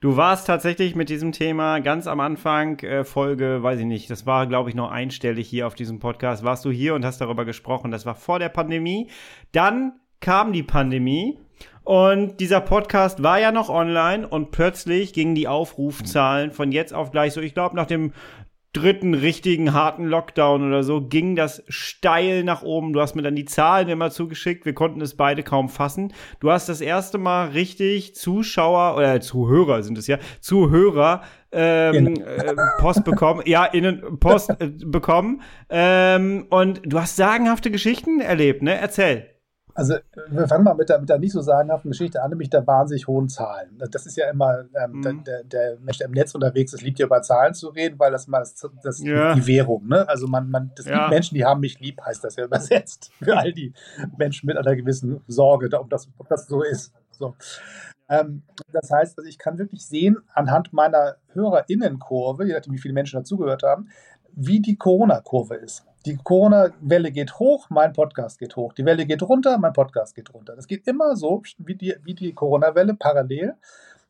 Du warst tatsächlich mit diesem Thema ganz am Anfang, äh, Folge, weiß ich nicht, das war, glaube ich, noch einstellig hier auf diesem Podcast, warst du hier und hast darüber gesprochen. Das war vor der Pandemie. Dann kam die Pandemie und dieser Podcast war ja noch online und plötzlich gingen die Aufrufzahlen von jetzt auf gleich so, ich glaube, nach dem dritten richtigen harten Lockdown oder so ging das steil nach oben. Du hast mir dann die Zahlen immer zugeschickt. Wir konnten es beide kaum fassen. Du hast das erste Mal richtig Zuschauer oder Zuhörer sind es ja, Zuhörer ähm, äh, Post bekommen, ja, innen Post äh, bekommen. Ähm, und du hast sagenhafte Geschichten erlebt, ne? Erzähl. Also wir fangen mal mit der, mit der nicht so sagenhaften Geschichte an, nämlich der wahnsinnig hohen Zahlen. Das ist ja immer, ähm, mhm. der, der, Mensch, der im Netz unterwegs ist, liebt ja über Zahlen zu reden, weil das mal das, das ja. die Währung, ne? Also man, man, das ja. gibt Menschen, die haben mich lieb, heißt das ja übersetzt. Für all die Menschen mit einer gewissen Sorge, ob das, ob das so ist. So. Ähm, das heißt, also ich kann wirklich sehen, anhand meiner HörerInnenkurve, je nachdem, wie viele Menschen dazugehört haben, wie die Corona-Kurve ist die Corona-Welle geht hoch, mein Podcast geht hoch. Die Welle geht runter, mein Podcast geht runter. Das geht immer so wie die, wie die Corona-Welle parallel.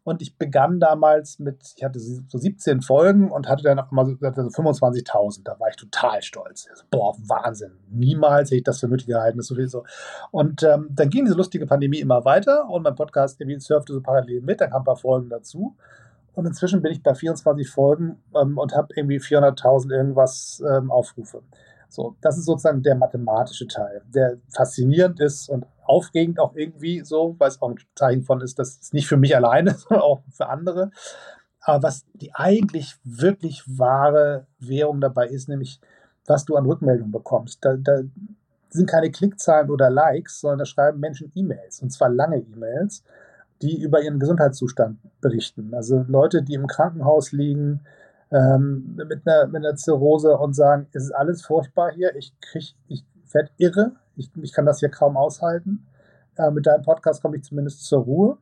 Und ich begann damals mit, ich hatte so 17 Folgen und hatte dann auch mal so 25.000. Da war ich total stolz. Also, boah, Wahnsinn. Niemals hätte ich das für nötig gehalten, so viel so. Und ähm, dann ging diese lustige Pandemie immer weiter und mein Podcast irgendwie surfte so parallel mit. Dann kamen ein paar Folgen dazu. Und inzwischen bin ich bei 24 Folgen ähm, und habe irgendwie 400.000 irgendwas ähm, Aufrufe. So, das ist sozusagen der mathematische Teil, der faszinierend ist und aufregend auch irgendwie so, weil es auch ein Zeichen von ist, dass es nicht für mich alleine, sondern auch für andere. Aber was die eigentlich wirklich wahre Währung dabei ist, nämlich was du an Rückmeldungen bekommst. Da, da sind keine Klickzahlen oder Likes, sondern da schreiben Menschen E-Mails und zwar lange E-Mails, die über ihren Gesundheitszustand berichten. Also Leute, die im Krankenhaus liegen, ähm, mit, einer, mit einer Zirrhose und sagen, es ist alles furchtbar hier, ich krieg, ich werde irre, ich, ich kann das hier kaum aushalten. Äh, mit deinem Podcast komme ich zumindest zur Ruhe.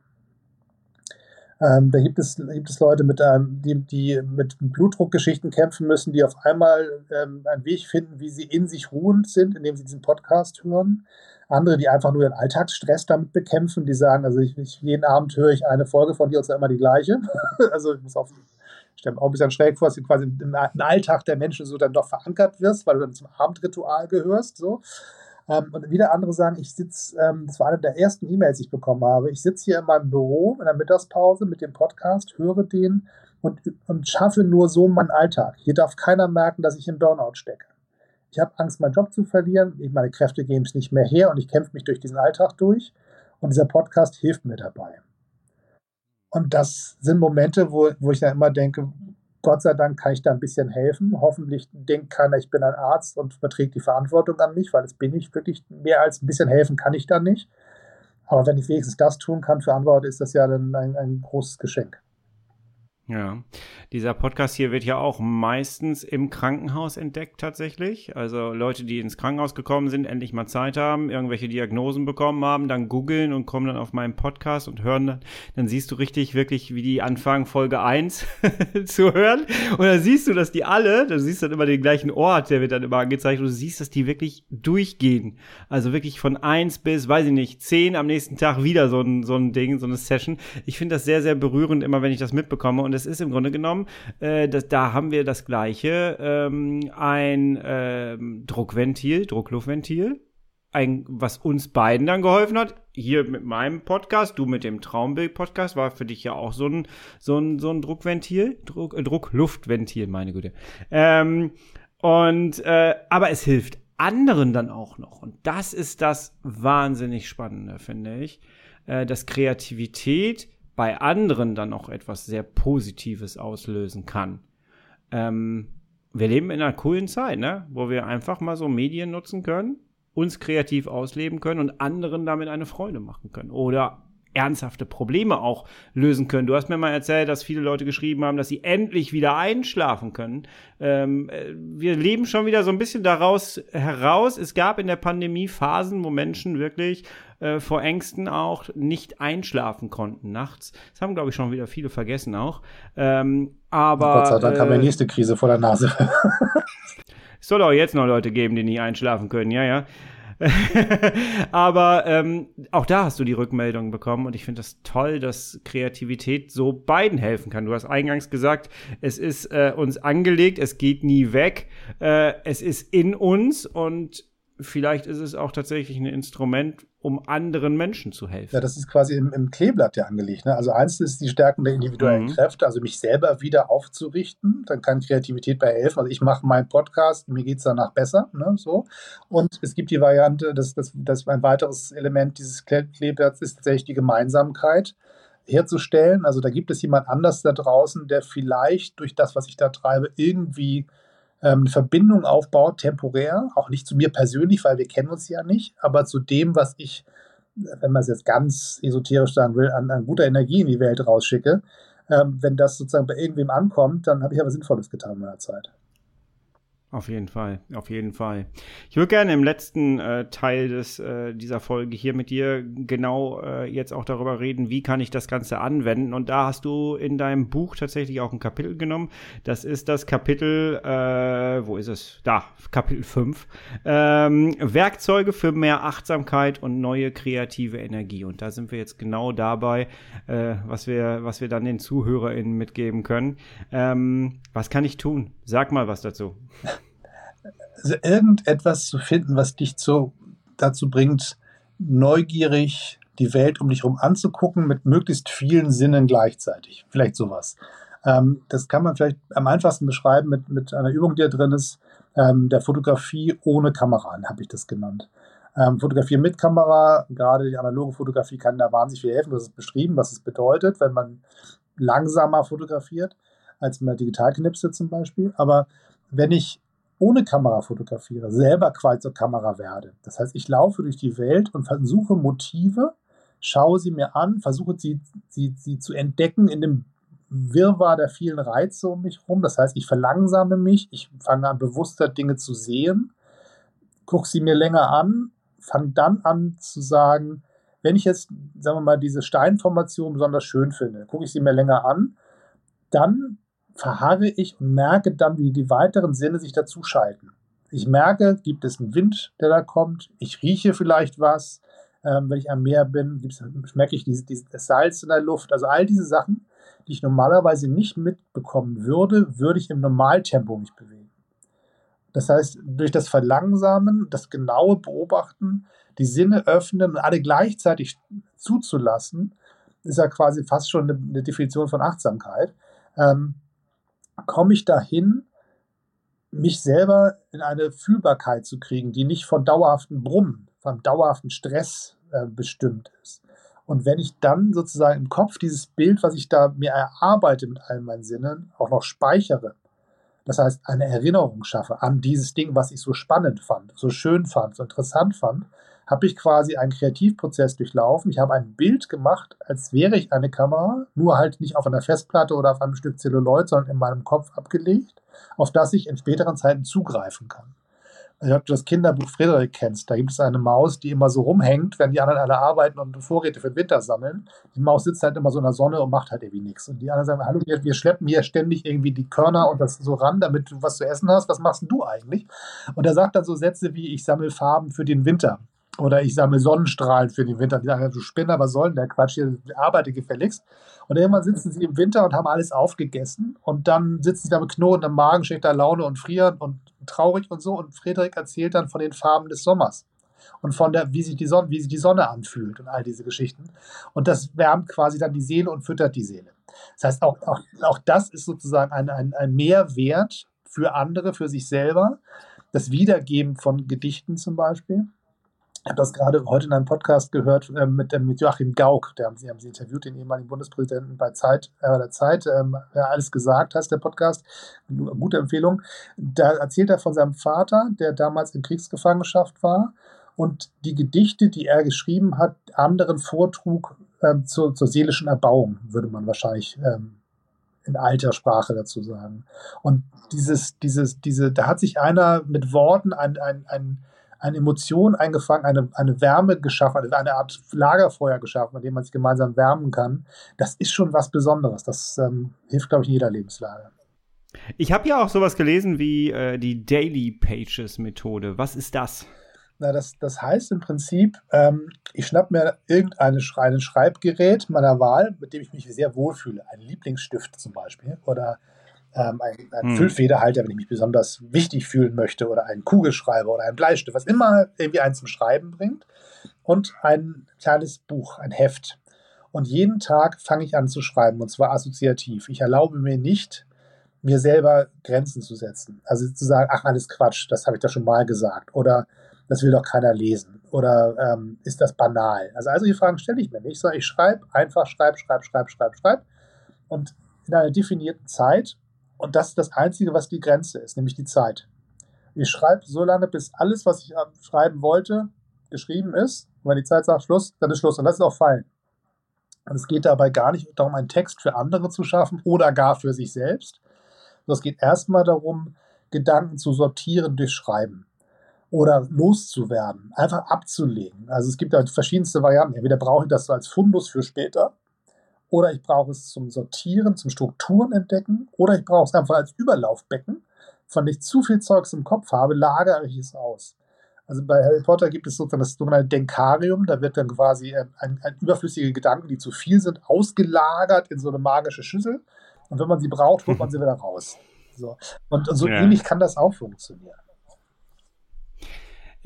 Ähm, da gibt es, gibt es Leute, mit einem, die, die mit Blutdruckgeschichten kämpfen müssen, die auf einmal ähm, einen Weg finden, wie sie in sich ruhend sind, indem sie diesen Podcast hören. Andere, die einfach nur ihren Alltagsstress damit bekämpfen, die sagen, also ich, ich jeden Abend höre ich eine Folge von dir und zwar immer die gleiche. also ich muss auf stelle mir auch ein bisschen schräg vor, dass du quasi im, Alltag der Menschen so dann doch verankert wirst, weil du dann zum Abendritual gehörst. So. Ähm, und wieder andere sagen, ich sitze, ähm, das war eine der ersten E-Mails, die ich bekommen habe, ich sitze hier in meinem Büro in der Mittagspause mit dem Podcast, höre den und, und schaffe nur so meinen Alltag. Hier darf keiner merken, dass ich im Burnout stecke. Ich habe Angst, meinen Job zu verlieren. meine Kräfte geben es nicht mehr her und ich kämpfe mich durch diesen Alltag durch. Und dieser Podcast hilft mir dabei. Und das sind Momente, wo, wo ich dann immer denke, Gott sei Dank kann ich da ein bisschen helfen. Hoffentlich denkt keiner, ich bin ein Arzt und überträgt die Verantwortung an mich, weil das bin ich wirklich. Mehr als ein bisschen helfen kann ich da nicht. Aber wenn ich wenigstens das tun kann für andere, ist das ja dann ein, ein großes Geschenk. Ja, dieser Podcast hier wird ja auch meistens im Krankenhaus entdeckt tatsächlich. Also Leute, die ins Krankenhaus gekommen sind, endlich mal Zeit haben, irgendwelche Diagnosen bekommen haben, dann googeln und kommen dann auf meinen Podcast und hören dann, dann siehst du richtig wirklich, wie die anfangen, Folge 1 zu hören. Und dann siehst du, dass die alle, du siehst dann immer den gleichen Ort, der wird dann immer angezeigt, und du siehst, dass die wirklich durchgehen. Also wirklich von 1 bis, weiß ich nicht, 10 am nächsten Tag wieder so ein, so ein Ding, so eine Session. Ich finde das sehr, sehr berührend, immer wenn ich das mitbekomme. Und es ist im Grunde genommen, äh, das, da haben wir das gleiche, ähm, ein ähm, Druckventil, Druckluftventil, ein, was uns beiden dann geholfen hat. Hier mit meinem Podcast, du mit dem Traumbild-Podcast, war für dich ja auch so ein, so ein, so ein Druckventil, Druck, äh, Druckluftventil, meine Güte. Ähm, und, äh, aber es hilft anderen dann auch noch. Und das ist das wahnsinnig Spannende, finde ich. Äh, dass Kreativität bei anderen dann auch etwas sehr Positives auslösen kann. Ähm, wir leben in einer coolen Zeit, ne? wo wir einfach mal so Medien nutzen können, uns kreativ ausleben können und anderen damit eine Freude machen können. Oder ernsthafte Probleme auch lösen können. Du hast mir mal erzählt, dass viele Leute geschrieben haben, dass sie endlich wieder einschlafen können. Ähm, äh, wir leben schon wieder so ein bisschen daraus heraus. Es gab in der Pandemie Phasen, wo Menschen wirklich äh, vor Ängsten auch nicht einschlafen konnten nachts. Das haben, glaube ich, schon wieder viele vergessen auch. Ähm, aber. Gott sei Dank äh, haben wir nächste Krise vor der Nase. es soll auch jetzt noch Leute geben, die nicht einschlafen können, ja, ja. Aber ähm, auch da hast du die Rückmeldung bekommen und ich finde das toll, dass Kreativität so beiden helfen kann. Du hast eingangs gesagt, es ist äh, uns angelegt, es geht nie weg, äh, es ist in uns und vielleicht ist es auch tatsächlich ein Instrument, um anderen Menschen zu helfen. Ja, das ist quasi im, im Kleeblatt ja angelegt. Ne? Also eins ist die Stärken der individuellen mhm. Kräfte, also mich selber wieder aufzurichten. Dann kann Kreativität bei helfen. Also ich mache meinen Podcast, mir geht es danach besser. Ne? So. Und es gibt die Variante, dass das, das ein weiteres Element dieses Kleeblatts ist tatsächlich die Gemeinsamkeit herzustellen. Also da gibt es jemand anders da draußen, der vielleicht durch das, was ich da treibe, irgendwie ähm, eine Verbindung aufbaut, temporär, auch nicht zu mir persönlich, weil wir kennen uns ja nicht, aber zu dem, was ich, wenn man es jetzt ganz esoterisch sagen will, an, an guter Energie in die Welt rausschicke. Ähm, wenn das sozusagen bei irgendwem ankommt, dann habe ich aber Sinnvolles getan in meiner Zeit. Auf jeden Fall, auf jeden Fall. Ich würde gerne im letzten äh, Teil des, äh, dieser Folge hier mit dir genau äh, jetzt auch darüber reden, wie kann ich das Ganze anwenden. Und da hast du in deinem Buch tatsächlich auch ein Kapitel genommen. Das ist das Kapitel, äh, wo ist es? Da, Kapitel 5. Ähm, Werkzeuge für mehr Achtsamkeit und neue kreative Energie. Und da sind wir jetzt genau dabei, äh, was, wir, was wir dann den ZuhörerInnen mitgeben können. Ähm, was kann ich tun? Sag mal was dazu irgendetwas zu finden, was dich zu, dazu bringt, neugierig die Welt um dich herum anzugucken mit möglichst vielen Sinnen gleichzeitig. Vielleicht sowas. Ähm, das kann man vielleicht am einfachsten beschreiben mit, mit einer Übung, die da drin ist, ähm, der Fotografie ohne Kamera, habe ich das genannt. Ähm, Fotografie mit Kamera, gerade die analoge Fotografie kann da wahnsinnig viel helfen. Das ist beschrieben, was es bedeutet, wenn man langsamer fotografiert, als man digital knipselt zum Beispiel. Aber wenn ich ohne Kamera fotografiere, selber quasi zur Kamera werde. Das heißt, ich laufe durch die Welt und versuche Motive, schaue sie mir an, versuche sie, sie, sie zu entdecken in dem Wirrwarr der vielen Reize um mich herum. Das heißt, ich verlangsame mich, ich fange an, bewusster Dinge zu sehen, gucke sie mir länger an, fange dann an zu sagen, wenn ich jetzt, sagen wir mal, diese Steinformation besonders schön finde, gucke ich sie mir länger an, dann verharre ich und merke dann, wie die weiteren Sinne sich dazu schalten. Ich merke, gibt es einen Wind, der da kommt, ich rieche vielleicht was, ähm, wenn ich am Meer bin, merke ich dieses, dieses, das Salz in der Luft. Also all diese Sachen, die ich normalerweise nicht mitbekommen würde, würde ich im Normaltempo mich bewegen. Das heißt, durch das Verlangsamen, das genaue Beobachten, die Sinne öffnen und alle gleichzeitig zuzulassen, ist ja quasi fast schon eine, eine Definition von Achtsamkeit, ähm, komme ich dahin, mich selber in eine Fühlbarkeit zu kriegen, die nicht von dauerhaften Brummen, von dauerhaften Stress äh, bestimmt ist. Und wenn ich dann sozusagen im Kopf dieses Bild, was ich da mir erarbeite mit all meinen Sinnen, auch noch speichere, das heißt eine Erinnerung schaffe an dieses Ding, was ich so spannend fand, so schön fand, so interessant fand, habe ich quasi einen Kreativprozess durchlaufen. Ich habe ein Bild gemacht, als wäre ich eine Kamera, nur halt nicht auf einer Festplatte oder auf einem Stück Zelluloid, sondern in meinem Kopf abgelegt, auf das ich in späteren Zeiten zugreifen kann. Ich ob du das Kinderbuch Frederik kennst, da gibt es eine Maus, die immer so rumhängt, wenn die anderen alle arbeiten und Vorräte für den Winter sammeln. Die Maus sitzt halt immer so in der Sonne und macht halt irgendwie nichts. Und die anderen sagen, hallo, wir, wir schleppen hier ständig irgendwie die Körner und das so ran, damit du was zu essen hast. Was machst denn du eigentlich? Und er sagt dann so Sätze wie, ich sammle Farben für den Winter. Oder ich sammle Sonnenstrahlen für den Winter. Die sagen, du Spinner, was soll denn der Quatsch hier? Arbeite gefälligst. Und irgendwann sitzen sie im Winter und haben alles aufgegessen. Und dann sitzen sie da mit knurrendem Magen, schlechter Laune und frieren und traurig und so. Und Friedrich erzählt dann von den Farben des Sommers und von der, wie sich die Sonne, wie sich die Sonne anfühlt und all diese Geschichten. Und das wärmt quasi dann die Seele und füttert die Seele. Das heißt, auch, auch, auch das ist sozusagen ein, ein, ein Mehrwert für andere, für sich selber. Das Wiedergeben von Gedichten zum Beispiel habe das gerade heute in einem Podcast gehört äh, mit, äh, mit Joachim Gauck. Der haben sie, haben sie interviewt, den ehemaligen Bundespräsidenten bei Zeit, äh, der Zeit. Ähm, alles gesagt heißt der Podcast. Gute Empfehlung. Da erzählt er von seinem Vater, der damals in Kriegsgefangenschaft war und die Gedichte, die er geschrieben hat, anderen vortrug ähm, zur, zur, seelischen Erbauung, würde man wahrscheinlich ähm, in alter Sprache dazu sagen. Und dieses, dieses, diese, da hat sich einer mit Worten ein, ein, ein eine Emotion eingefangen, eine, eine Wärme geschaffen, eine Art Lagerfeuer geschaffen, bei dem man sich gemeinsam wärmen kann. Das ist schon was Besonderes. Das ähm, hilft, glaube ich, in jeder Lebenslage. Ich habe ja auch sowas gelesen wie äh, die Daily Pages Methode. Was ist das? Na, das, das heißt im Prinzip, ähm, ich schnapp mir irgendein Schrei Schreibgerät meiner Wahl, mit dem ich mich sehr wohlfühle. Ein Lieblingsstift zum Beispiel oder ähm, ein, ein hm. Füllfederhalter, wenn ich mich besonders wichtig fühlen möchte, oder ein Kugelschreiber oder ein Bleistift, was immer irgendwie einen zum Schreiben bringt, und ein kleines Buch, ein Heft. Und jeden Tag fange ich an zu schreiben, und zwar assoziativ. Ich erlaube mir nicht, mir selber Grenzen zu setzen. Also zu sagen, ach, alles Quatsch, das habe ich doch schon mal gesagt. Oder das will doch keiner lesen. Oder ähm, ist das banal? Also, also die Fragen stelle ich mir nicht, sondern ich schreibe einfach, schreibe, schreibe, schreibe, schreibe, schreibe. Und in einer definierten Zeit und das ist das Einzige, was die Grenze ist, nämlich die Zeit. Ich schreibe so lange, bis alles, was ich schreiben wollte, geschrieben ist. Und wenn die Zeit sagt Schluss, dann ist Schluss. Und lass es auch fallen. Und es geht dabei gar nicht darum, einen Text für andere zu schaffen oder gar für sich selbst. es geht erstmal darum, Gedanken zu sortieren durch Schreiben oder loszuwerden, einfach abzulegen. Also es gibt halt verschiedenste Varianten. Entweder brauche ich das so als Fundus für später oder ich brauche es zum Sortieren, zum Strukturen entdecken oder ich brauche es einfach als Überlaufbecken. Von ich zu viel Zeugs im Kopf habe, lagere ich es aus. Also bei Harry Potter gibt es sozusagen das sogenannte Denkarium, da wird dann quasi ein, ein, ein überflüssige Gedanken, die zu viel sind, ausgelagert in so eine magische Schüssel. Und wenn man sie braucht, holt man sie wieder raus. So. Und, und so ja. ähnlich kann das auch funktionieren.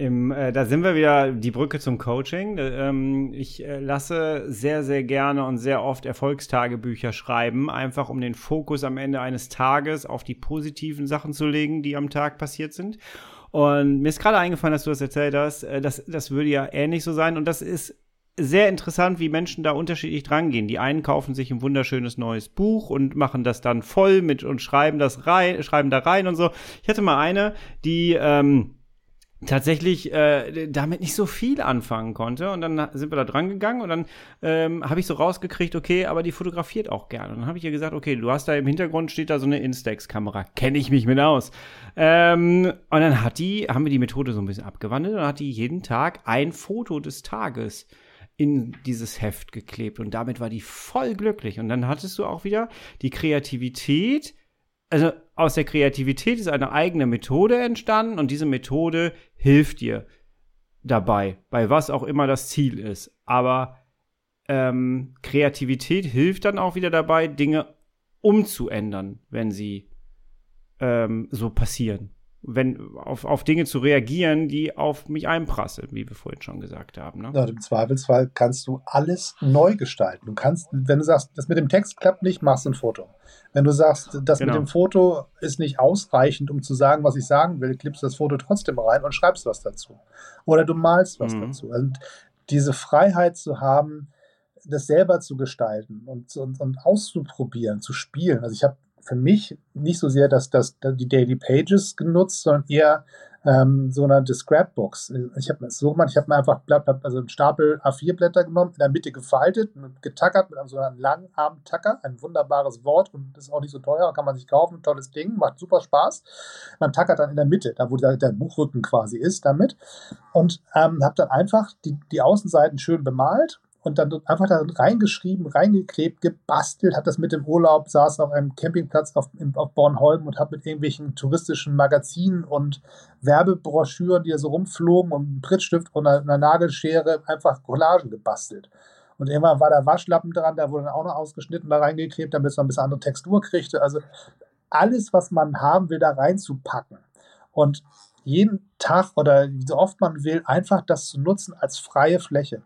Im, äh, da sind wir wieder die Brücke zum Coaching. Ähm, ich äh, lasse sehr, sehr gerne und sehr oft Erfolgstagebücher schreiben, einfach um den Fokus am Ende eines Tages auf die positiven Sachen zu legen, die am Tag passiert sind. Und mir ist gerade eingefallen, dass du das erzählt hast. Äh, das, das würde ja ähnlich so sein. Und das ist sehr interessant, wie Menschen da unterschiedlich drangehen. Die einen kaufen sich ein wunderschönes neues Buch und machen das dann voll mit und schreiben das rein, schreiben da rein und so. Ich hatte mal eine, die ähm, tatsächlich äh, damit nicht so viel anfangen konnte. Und dann sind wir da dran gegangen und dann ähm, habe ich so rausgekriegt, okay, aber die fotografiert auch gerne. Und dann habe ich ihr gesagt, okay, du hast da im Hintergrund steht da so eine Instax-Kamera, kenne ich mich mit aus. Ähm, und dann hat die, haben wir die Methode so ein bisschen abgewandelt und hat die jeden Tag ein Foto des Tages in dieses Heft geklebt und damit war die voll glücklich. Und dann hattest du auch wieder die Kreativität, also aus der Kreativität ist eine eigene Methode entstanden und diese Methode hilft dir dabei, bei was auch immer das Ziel ist. Aber ähm, Kreativität hilft dann auch wieder dabei, Dinge umzuändern, wenn sie ähm, so passieren. Wenn, auf, auf Dinge zu reagieren, die auf mich einprasseln, wie wir vorhin schon gesagt haben. Ne? Ja, Im Zweifelsfall kannst du alles neu gestalten. Du kannst, wenn du sagst, das mit dem Text klappt nicht, machst du ein Foto. Wenn du sagst, das genau. mit dem Foto ist nicht ausreichend, um zu sagen, was ich sagen will, klippst das Foto trotzdem rein und schreibst was dazu. Oder du malst was mhm. dazu. Und diese Freiheit zu haben, das selber zu gestalten und, und, und auszuprobieren, zu spielen. Also ich habe für mich nicht so sehr das, das, die Daily Pages genutzt, sondern eher ähm, sogenannte Scrapbooks. Ich habe so gemacht, ich habe mir einfach Blatt, also einen Stapel A4-Blätter genommen, in der Mitte gefaltet, getackert mit einem so einem Langarm-Tacker, ein wunderbares Wort und das ist auch nicht so teuer, kann man sich kaufen, tolles Ding, macht super Spaß. Man tackert dann in der Mitte, da wo der, der Buchrücken quasi ist, damit und ähm, habe dann einfach die, die Außenseiten schön bemalt und dann einfach da reingeschrieben, reingeklebt, gebastelt, hat das mit dem Urlaub, saß auf einem Campingplatz auf, auf Bornholm und hat mit irgendwelchen touristischen Magazinen und Werbebroschüren, die da so rumflogen und einem Prittstift und einer, einer Nagelschere einfach Collagen gebastelt. Und irgendwann war da Waschlappen dran, da wurde dann auch noch ausgeschnitten, da reingeklebt, damit es noch ein bisschen andere Textur kriegte. Also alles, was man haben will, da reinzupacken. Und jeden Tag oder so oft man will, einfach das zu nutzen als freie Fläche.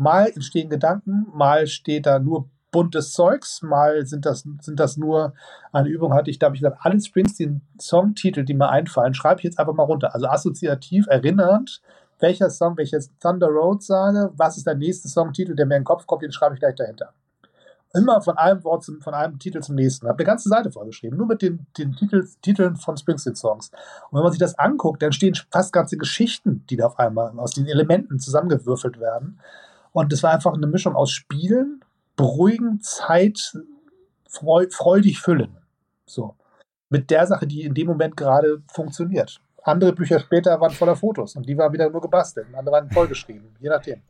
Mal entstehen Gedanken, mal steht da nur buntes Zeugs, mal sind das, sind das nur eine Übung, hatte ich, da habe ich gesagt, alle Springsteen-Songtitel, die mir einfallen, schreibe ich jetzt einfach mal runter. Also assoziativ erinnernd, welcher Song, wenn jetzt Thunder Road sage, was ist der nächste Songtitel, der mir in den Kopf kommt, den schreibe ich gleich dahinter. Immer von einem Wort zum, von einem Titel zum nächsten. Habe eine ganze Seite vorgeschrieben, nur mit den, den Titel, Titeln von Springsteen-Songs. Und wenn man sich das anguckt, dann entstehen fast ganze Geschichten, die da auf einmal aus den Elementen zusammengewürfelt werden. Und es war einfach eine Mischung aus Spielen, beruhigen, Zeit, freu freudig füllen. So. Mit der Sache, die in dem Moment gerade funktioniert. Andere Bücher später waren voller Fotos und die waren wieder nur gebastelt. Andere waren vollgeschrieben, je nachdem.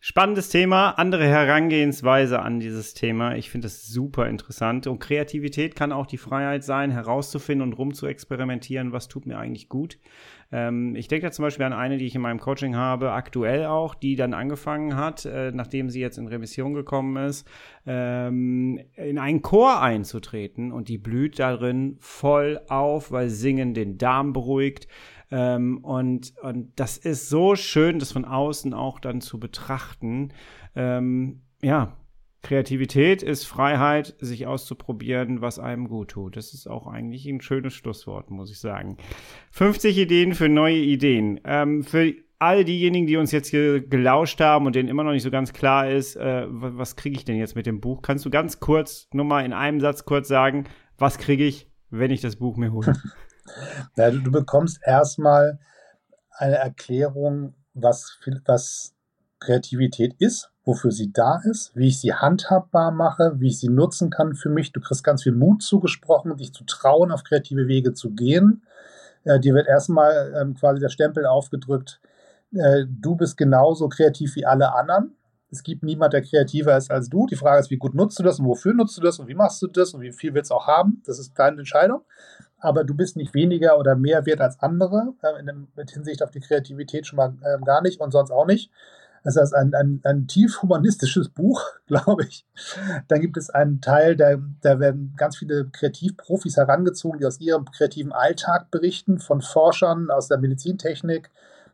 Spannendes Thema, andere Herangehensweise an dieses Thema. Ich finde es super interessant. Und Kreativität kann auch die Freiheit sein, herauszufinden und rumzuexperimentieren, was tut mir eigentlich gut. Ähm, ich denke da zum Beispiel an eine, die ich in meinem Coaching habe, aktuell auch, die dann angefangen hat, äh, nachdem sie jetzt in Revision gekommen ist, ähm, in einen Chor einzutreten und die blüht darin voll auf, weil Singen den Darm beruhigt ähm, und, und das ist so schön, das von außen auch dann zu betrachten. Ähm, ja, Kreativität ist Freiheit, sich auszuprobieren, was einem gut tut. Das ist auch eigentlich ein schönes Schlusswort, muss ich sagen. 50 Ideen für neue Ideen. Ähm, für all diejenigen, die uns jetzt hier gelauscht haben und denen immer noch nicht so ganz klar ist, äh, was kriege ich denn jetzt mit dem Buch? Kannst du ganz kurz, nur mal in einem Satz kurz sagen, was kriege ich, wenn ich das Buch mir hole? Ja, du, du bekommst erstmal eine Erklärung, was, was Kreativität ist, wofür sie da ist, wie ich sie handhabbar mache, wie ich sie nutzen kann für mich. Du kriegst ganz viel Mut zugesprochen, dich zu trauen, auf kreative Wege zu gehen. Äh, dir wird erstmal ähm, quasi der Stempel aufgedrückt, äh, du bist genauso kreativ wie alle anderen. Es gibt niemand, der kreativer ist als du. Die Frage ist, wie gut nutzt du das und wofür nutzt du das und wie machst du das und wie viel willst du auch haben. Das ist deine Entscheidung aber du bist nicht weniger oder mehr wert als andere, äh, dem, mit Hinsicht auf die Kreativität schon mal äh, gar nicht und sonst auch nicht. Das heißt, ein, ein, ein tief humanistisches Buch, glaube ich. Dann gibt es einen Teil, da, da werden ganz viele Kreativprofis herangezogen, die aus ihrem kreativen Alltag berichten, von Forschern aus der Medizintechnik,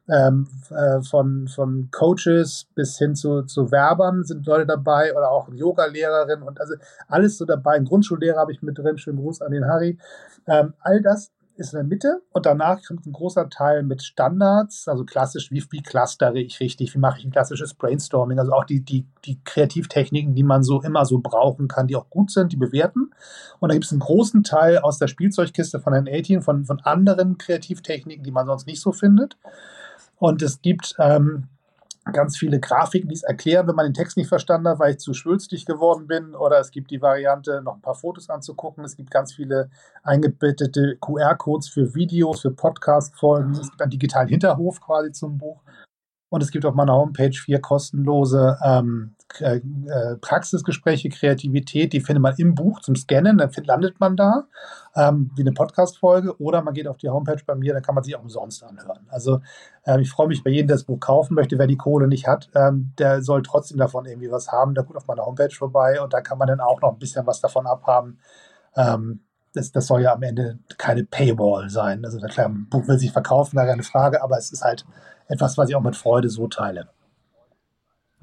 ähm, äh, von, von Coaches bis hin zu, zu Werbern sind Leute dabei oder auch Yoga-Lehrerin und also alles so dabei. Ein Grundschullehrer habe ich mit drin, schönen Gruß an den Harry. Ähm, all das ist in der Mitte und danach kommt ein großer Teil mit Standards, also klassisch, wie, wie clustere ich richtig, wie mache ich ein klassisches Brainstorming, also auch die, die, die Kreativtechniken, die man so immer so brauchen kann, die auch gut sind, die bewerten. Und da gibt es einen großen Teil aus der Spielzeugkiste von den 18 von, von anderen Kreativtechniken, die man sonst nicht so findet. Und es gibt ähm, ganz viele Grafiken, die es erklären, wenn man den Text nicht verstanden hat, weil ich zu schwülstig geworden bin. Oder es gibt die Variante, noch ein paar Fotos anzugucken. Es gibt ganz viele eingebettete QR-Codes für Videos, für Podcast-Folgen. Es gibt einen digitalen Hinterhof quasi zum Buch. Und es gibt auf meiner Homepage vier kostenlose ähm, äh, Praxisgespräche, Kreativität, die findet man im Buch zum Scannen, dann landet man da, ähm, wie eine Podcast-Folge, oder man geht auf die Homepage bei mir, dann kann man sich auch umsonst anhören. Also äh, ich freue mich bei jedem, der das Buch kaufen möchte. Wer die Kohle nicht hat, ähm, der soll trotzdem davon irgendwie was haben. Der guckt auf meiner Homepage vorbei und da kann man dann auch noch ein bisschen was davon abhaben. Ähm, das, das soll ja am Ende keine Paywall sein. Also klar, ein Buch will sich verkaufen, gar keine Frage, aber es ist halt etwas, was ich auch mit Freude so teile.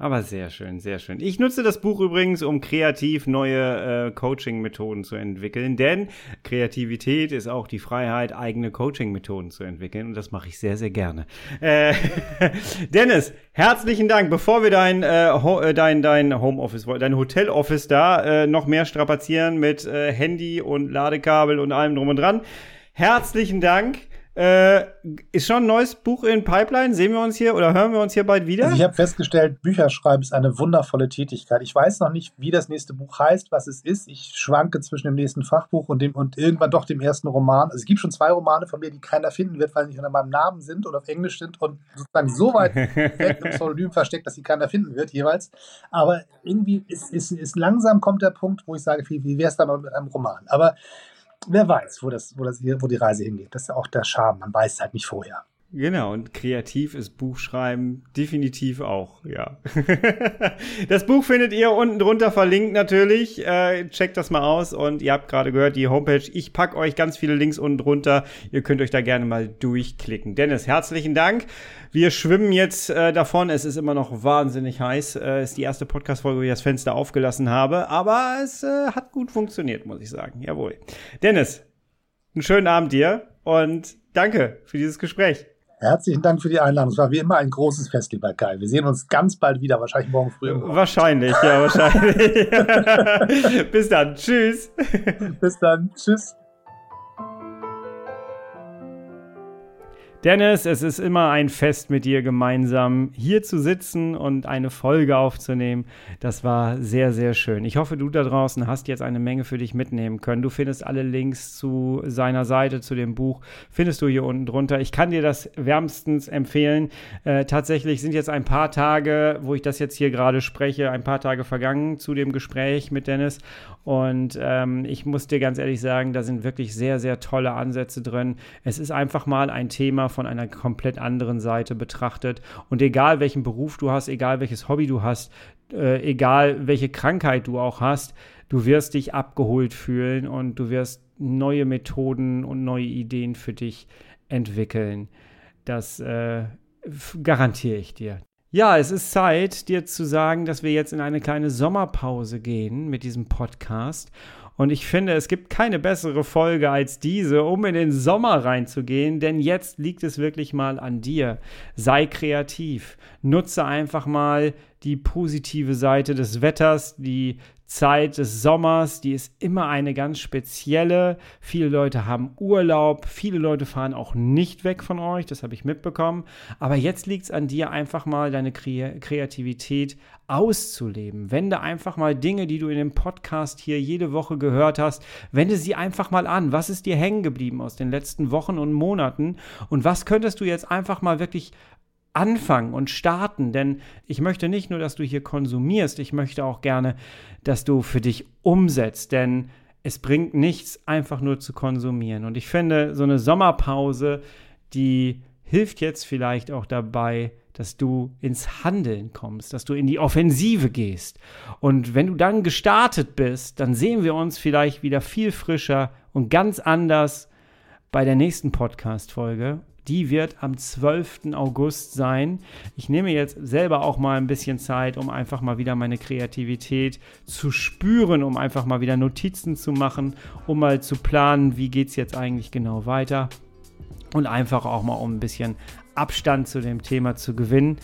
Aber sehr schön, sehr schön. Ich nutze das Buch übrigens, um kreativ neue äh, Coaching-Methoden zu entwickeln, denn Kreativität ist auch die Freiheit, eigene Coaching-Methoden zu entwickeln und das mache ich sehr, sehr gerne. Äh, Dennis, herzlichen Dank. Bevor wir dein, äh, äh dein, dein Homeoffice, dein Hoteloffice da äh, noch mehr strapazieren mit äh, Handy und Ladekabel und allem drum und dran, herzlichen Dank. Äh, ist schon ein neues Buch in Pipeline? Sehen wir uns hier oder hören wir uns hier bald wieder? Also ich habe festgestellt, Bücherschreiben ist eine wundervolle Tätigkeit. Ich weiß noch nicht, wie das nächste Buch heißt, was es ist. Ich schwanke zwischen dem nächsten Fachbuch und dem und irgendwann doch dem ersten Roman. Also es gibt schon zwei Romane von mir, die keiner finden wird, weil sie nicht unter meinem Namen sind oder auf Englisch sind und sozusagen so weit weg im Pseudonym versteckt, dass sie keiner finden wird jeweils. Aber irgendwie ist, ist, ist langsam kommt der Punkt, wo ich sage, wie, wie wäre es dann mit einem Roman? Aber wer weiß, wo, das, wo, das, wo die Reise hingeht. Das ist ja auch der Charme. Man weiß es halt nicht vorher. Genau, und kreativ ist Buchschreiben definitiv auch, ja. das Buch findet ihr unten drunter verlinkt natürlich. Äh, checkt das mal aus und ihr habt gerade gehört, die Homepage. Ich packe euch ganz viele Links unten drunter. Ihr könnt euch da gerne mal durchklicken. Dennis, herzlichen Dank. Wir schwimmen jetzt äh, davon. Es ist immer noch wahnsinnig heiß. Äh, ist die erste Podcast-Folge, wo ich das Fenster aufgelassen habe. Aber es äh, hat gut funktioniert, muss ich sagen. Jawohl. Dennis, einen schönen Abend dir und danke für dieses Gespräch. Herzlichen Dank für die Einladung. Es war wie immer ein großes Fest, lieber Kai. Wir sehen uns ganz bald wieder, wahrscheinlich morgen früh. Wahrscheinlich, ja, wahrscheinlich. Bis dann. Tschüss. Bis dann. Tschüss. Dennis, es ist immer ein Fest mit dir gemeinsam hier zu sitzen und eine Folge aufzunehmen. Das war sehr, sehr schön. Ich hoffe, du da draußen hast jetzt eine Menge für dich mitnehmen können. Du findest alle Links zu seiner Seite, zu dem Buch, findest du hier unten drunter. Ich kann dir das wärmstens empfehlen. Äh, tatsächlich sind jetzt ein paar Tage, wo ich das jetzt hier gerade spreche, ein paar Tage vergangen zu dem Gespräch mit Dennis. Und ähm, ich muss dir ganz ehrlich sagen, da sind wirklich sehr, sehr tolle Ansätze drin. Es ist einfach mal ein Thema, von einer komplett anderen Seite betrachtet. Und egal welchen Beruf du hast, egal welches Hobby du hast, äh, egal welche Krankheit du auch hast, du wirst dich abgeholt fühlen und du wirst neue Methoden und neue Ideen für dich entwickeln. Das äh, garantiere ich dir. Ja, es ist Zeit, dir zu sagen, dass wir jetzt in eine kleine Sommerpause gehen mit diesem Podcast. Und ich finde, es gibt keine bessere Folge als diese, um in den Sommer reinzugehen, denn jetzt liegt es wirklich mal an dir. Sei kreativ. Nutze einfach mal die positive Seite des Wetters, die Zeit des Sommers, die ist immer eine ganz spezielle. Viele Leute haben Urlaub, viele Leute fahren auch nicht weg von euch, das habe ich mitbekommen. Aber jetzt liegt es an dir, einfach mal deine Kreativität auszuleben. Wende einfach mal Dinge, die du in dem Podcast hier jede Woche gehört hast, wende sie einfach mal an. Was ist dir hängen geblieben aus den letzten Wochen und Monaten? Und was könntest du jetzt einfach mal wirklich anfangen und starten, denn ich möchte nicht nur, dass du hier konsumierst, ich möchte auch gerne, dass du für dich umsetzt, denn es bringt nichts, einfach nur zu konsumieren. Und ich finde, so eine Sommerpause, die hilft jetzt vielleicht auch dabei, dass du ins Handeln kommst, dass du in die Offensive gehst. Und wenn du dann gestartet bist, dann sehen wir uns vielleicht wieder viel frischer und ganz anders bei der nächsten Podcast-Folge die wird am 12. August sein. Ich nehme jetzt selber auch mal ein bisschen Zeit, um einfach mal wieder meine Kreativität zu spüren, um einfach mal wieder Notizen zu machen, um mal zu planen, wie geht es jetzt eigentlich genau weiter. Und einfach auch mal um ein bisschen Abstand zu dem Thema zu gewinnen.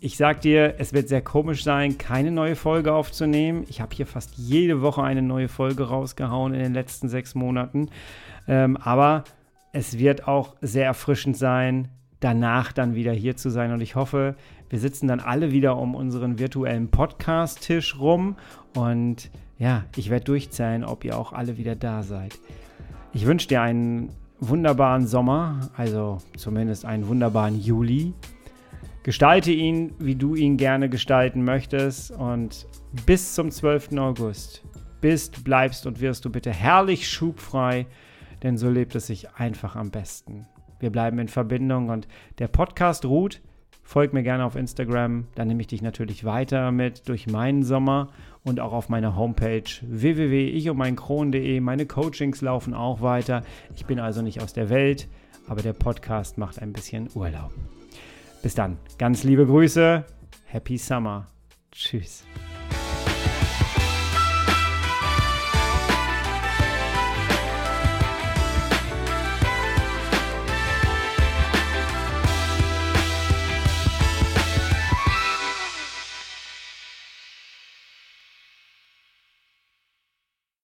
Ich sag dir, es wird sehr komisch sein, keine neue Folge aufzunehmen. Ich habe hier fast jede Woche eine neue Folge rausgehauen in den letzten sechs Monaten. Ähm, aber es wird auch sehr erfrischend sein, danach dann wieder hier zu sein. Und ich hoffe, wir sitzen dann alle wieder um unseren virtuellen Podcast-Tisch rum. Und ja, ich werde durchzählen, ob ihr auch alle wieder da seid. Ich wünsche dir einen wunderbaren Sommer, also zumindest einen wunderbaren Juli. Gestalte ihn, wie du ihn gerne gestalten möchtest. Und bis zum 12. August bist, bleibst und wirst du bitte herrlich schubfrei denn so lebt es sich einfach am besten. Wir bleiben in Verbindung und der Podcast ruht, Folg mir gerne auf Instagram, dann nehme ich dich natürlich weiter mit durch meinen Sommer und auch auf meiner Homepage www.ichundmeinkron.de. Meine Coachings laufen auch weiter. Ich bin also nicht aus der Welt, aber der Podcast macht ein bisschen Urlaub. Bis dann, ganz liebe Grüße, Happy Summer. Tschüss.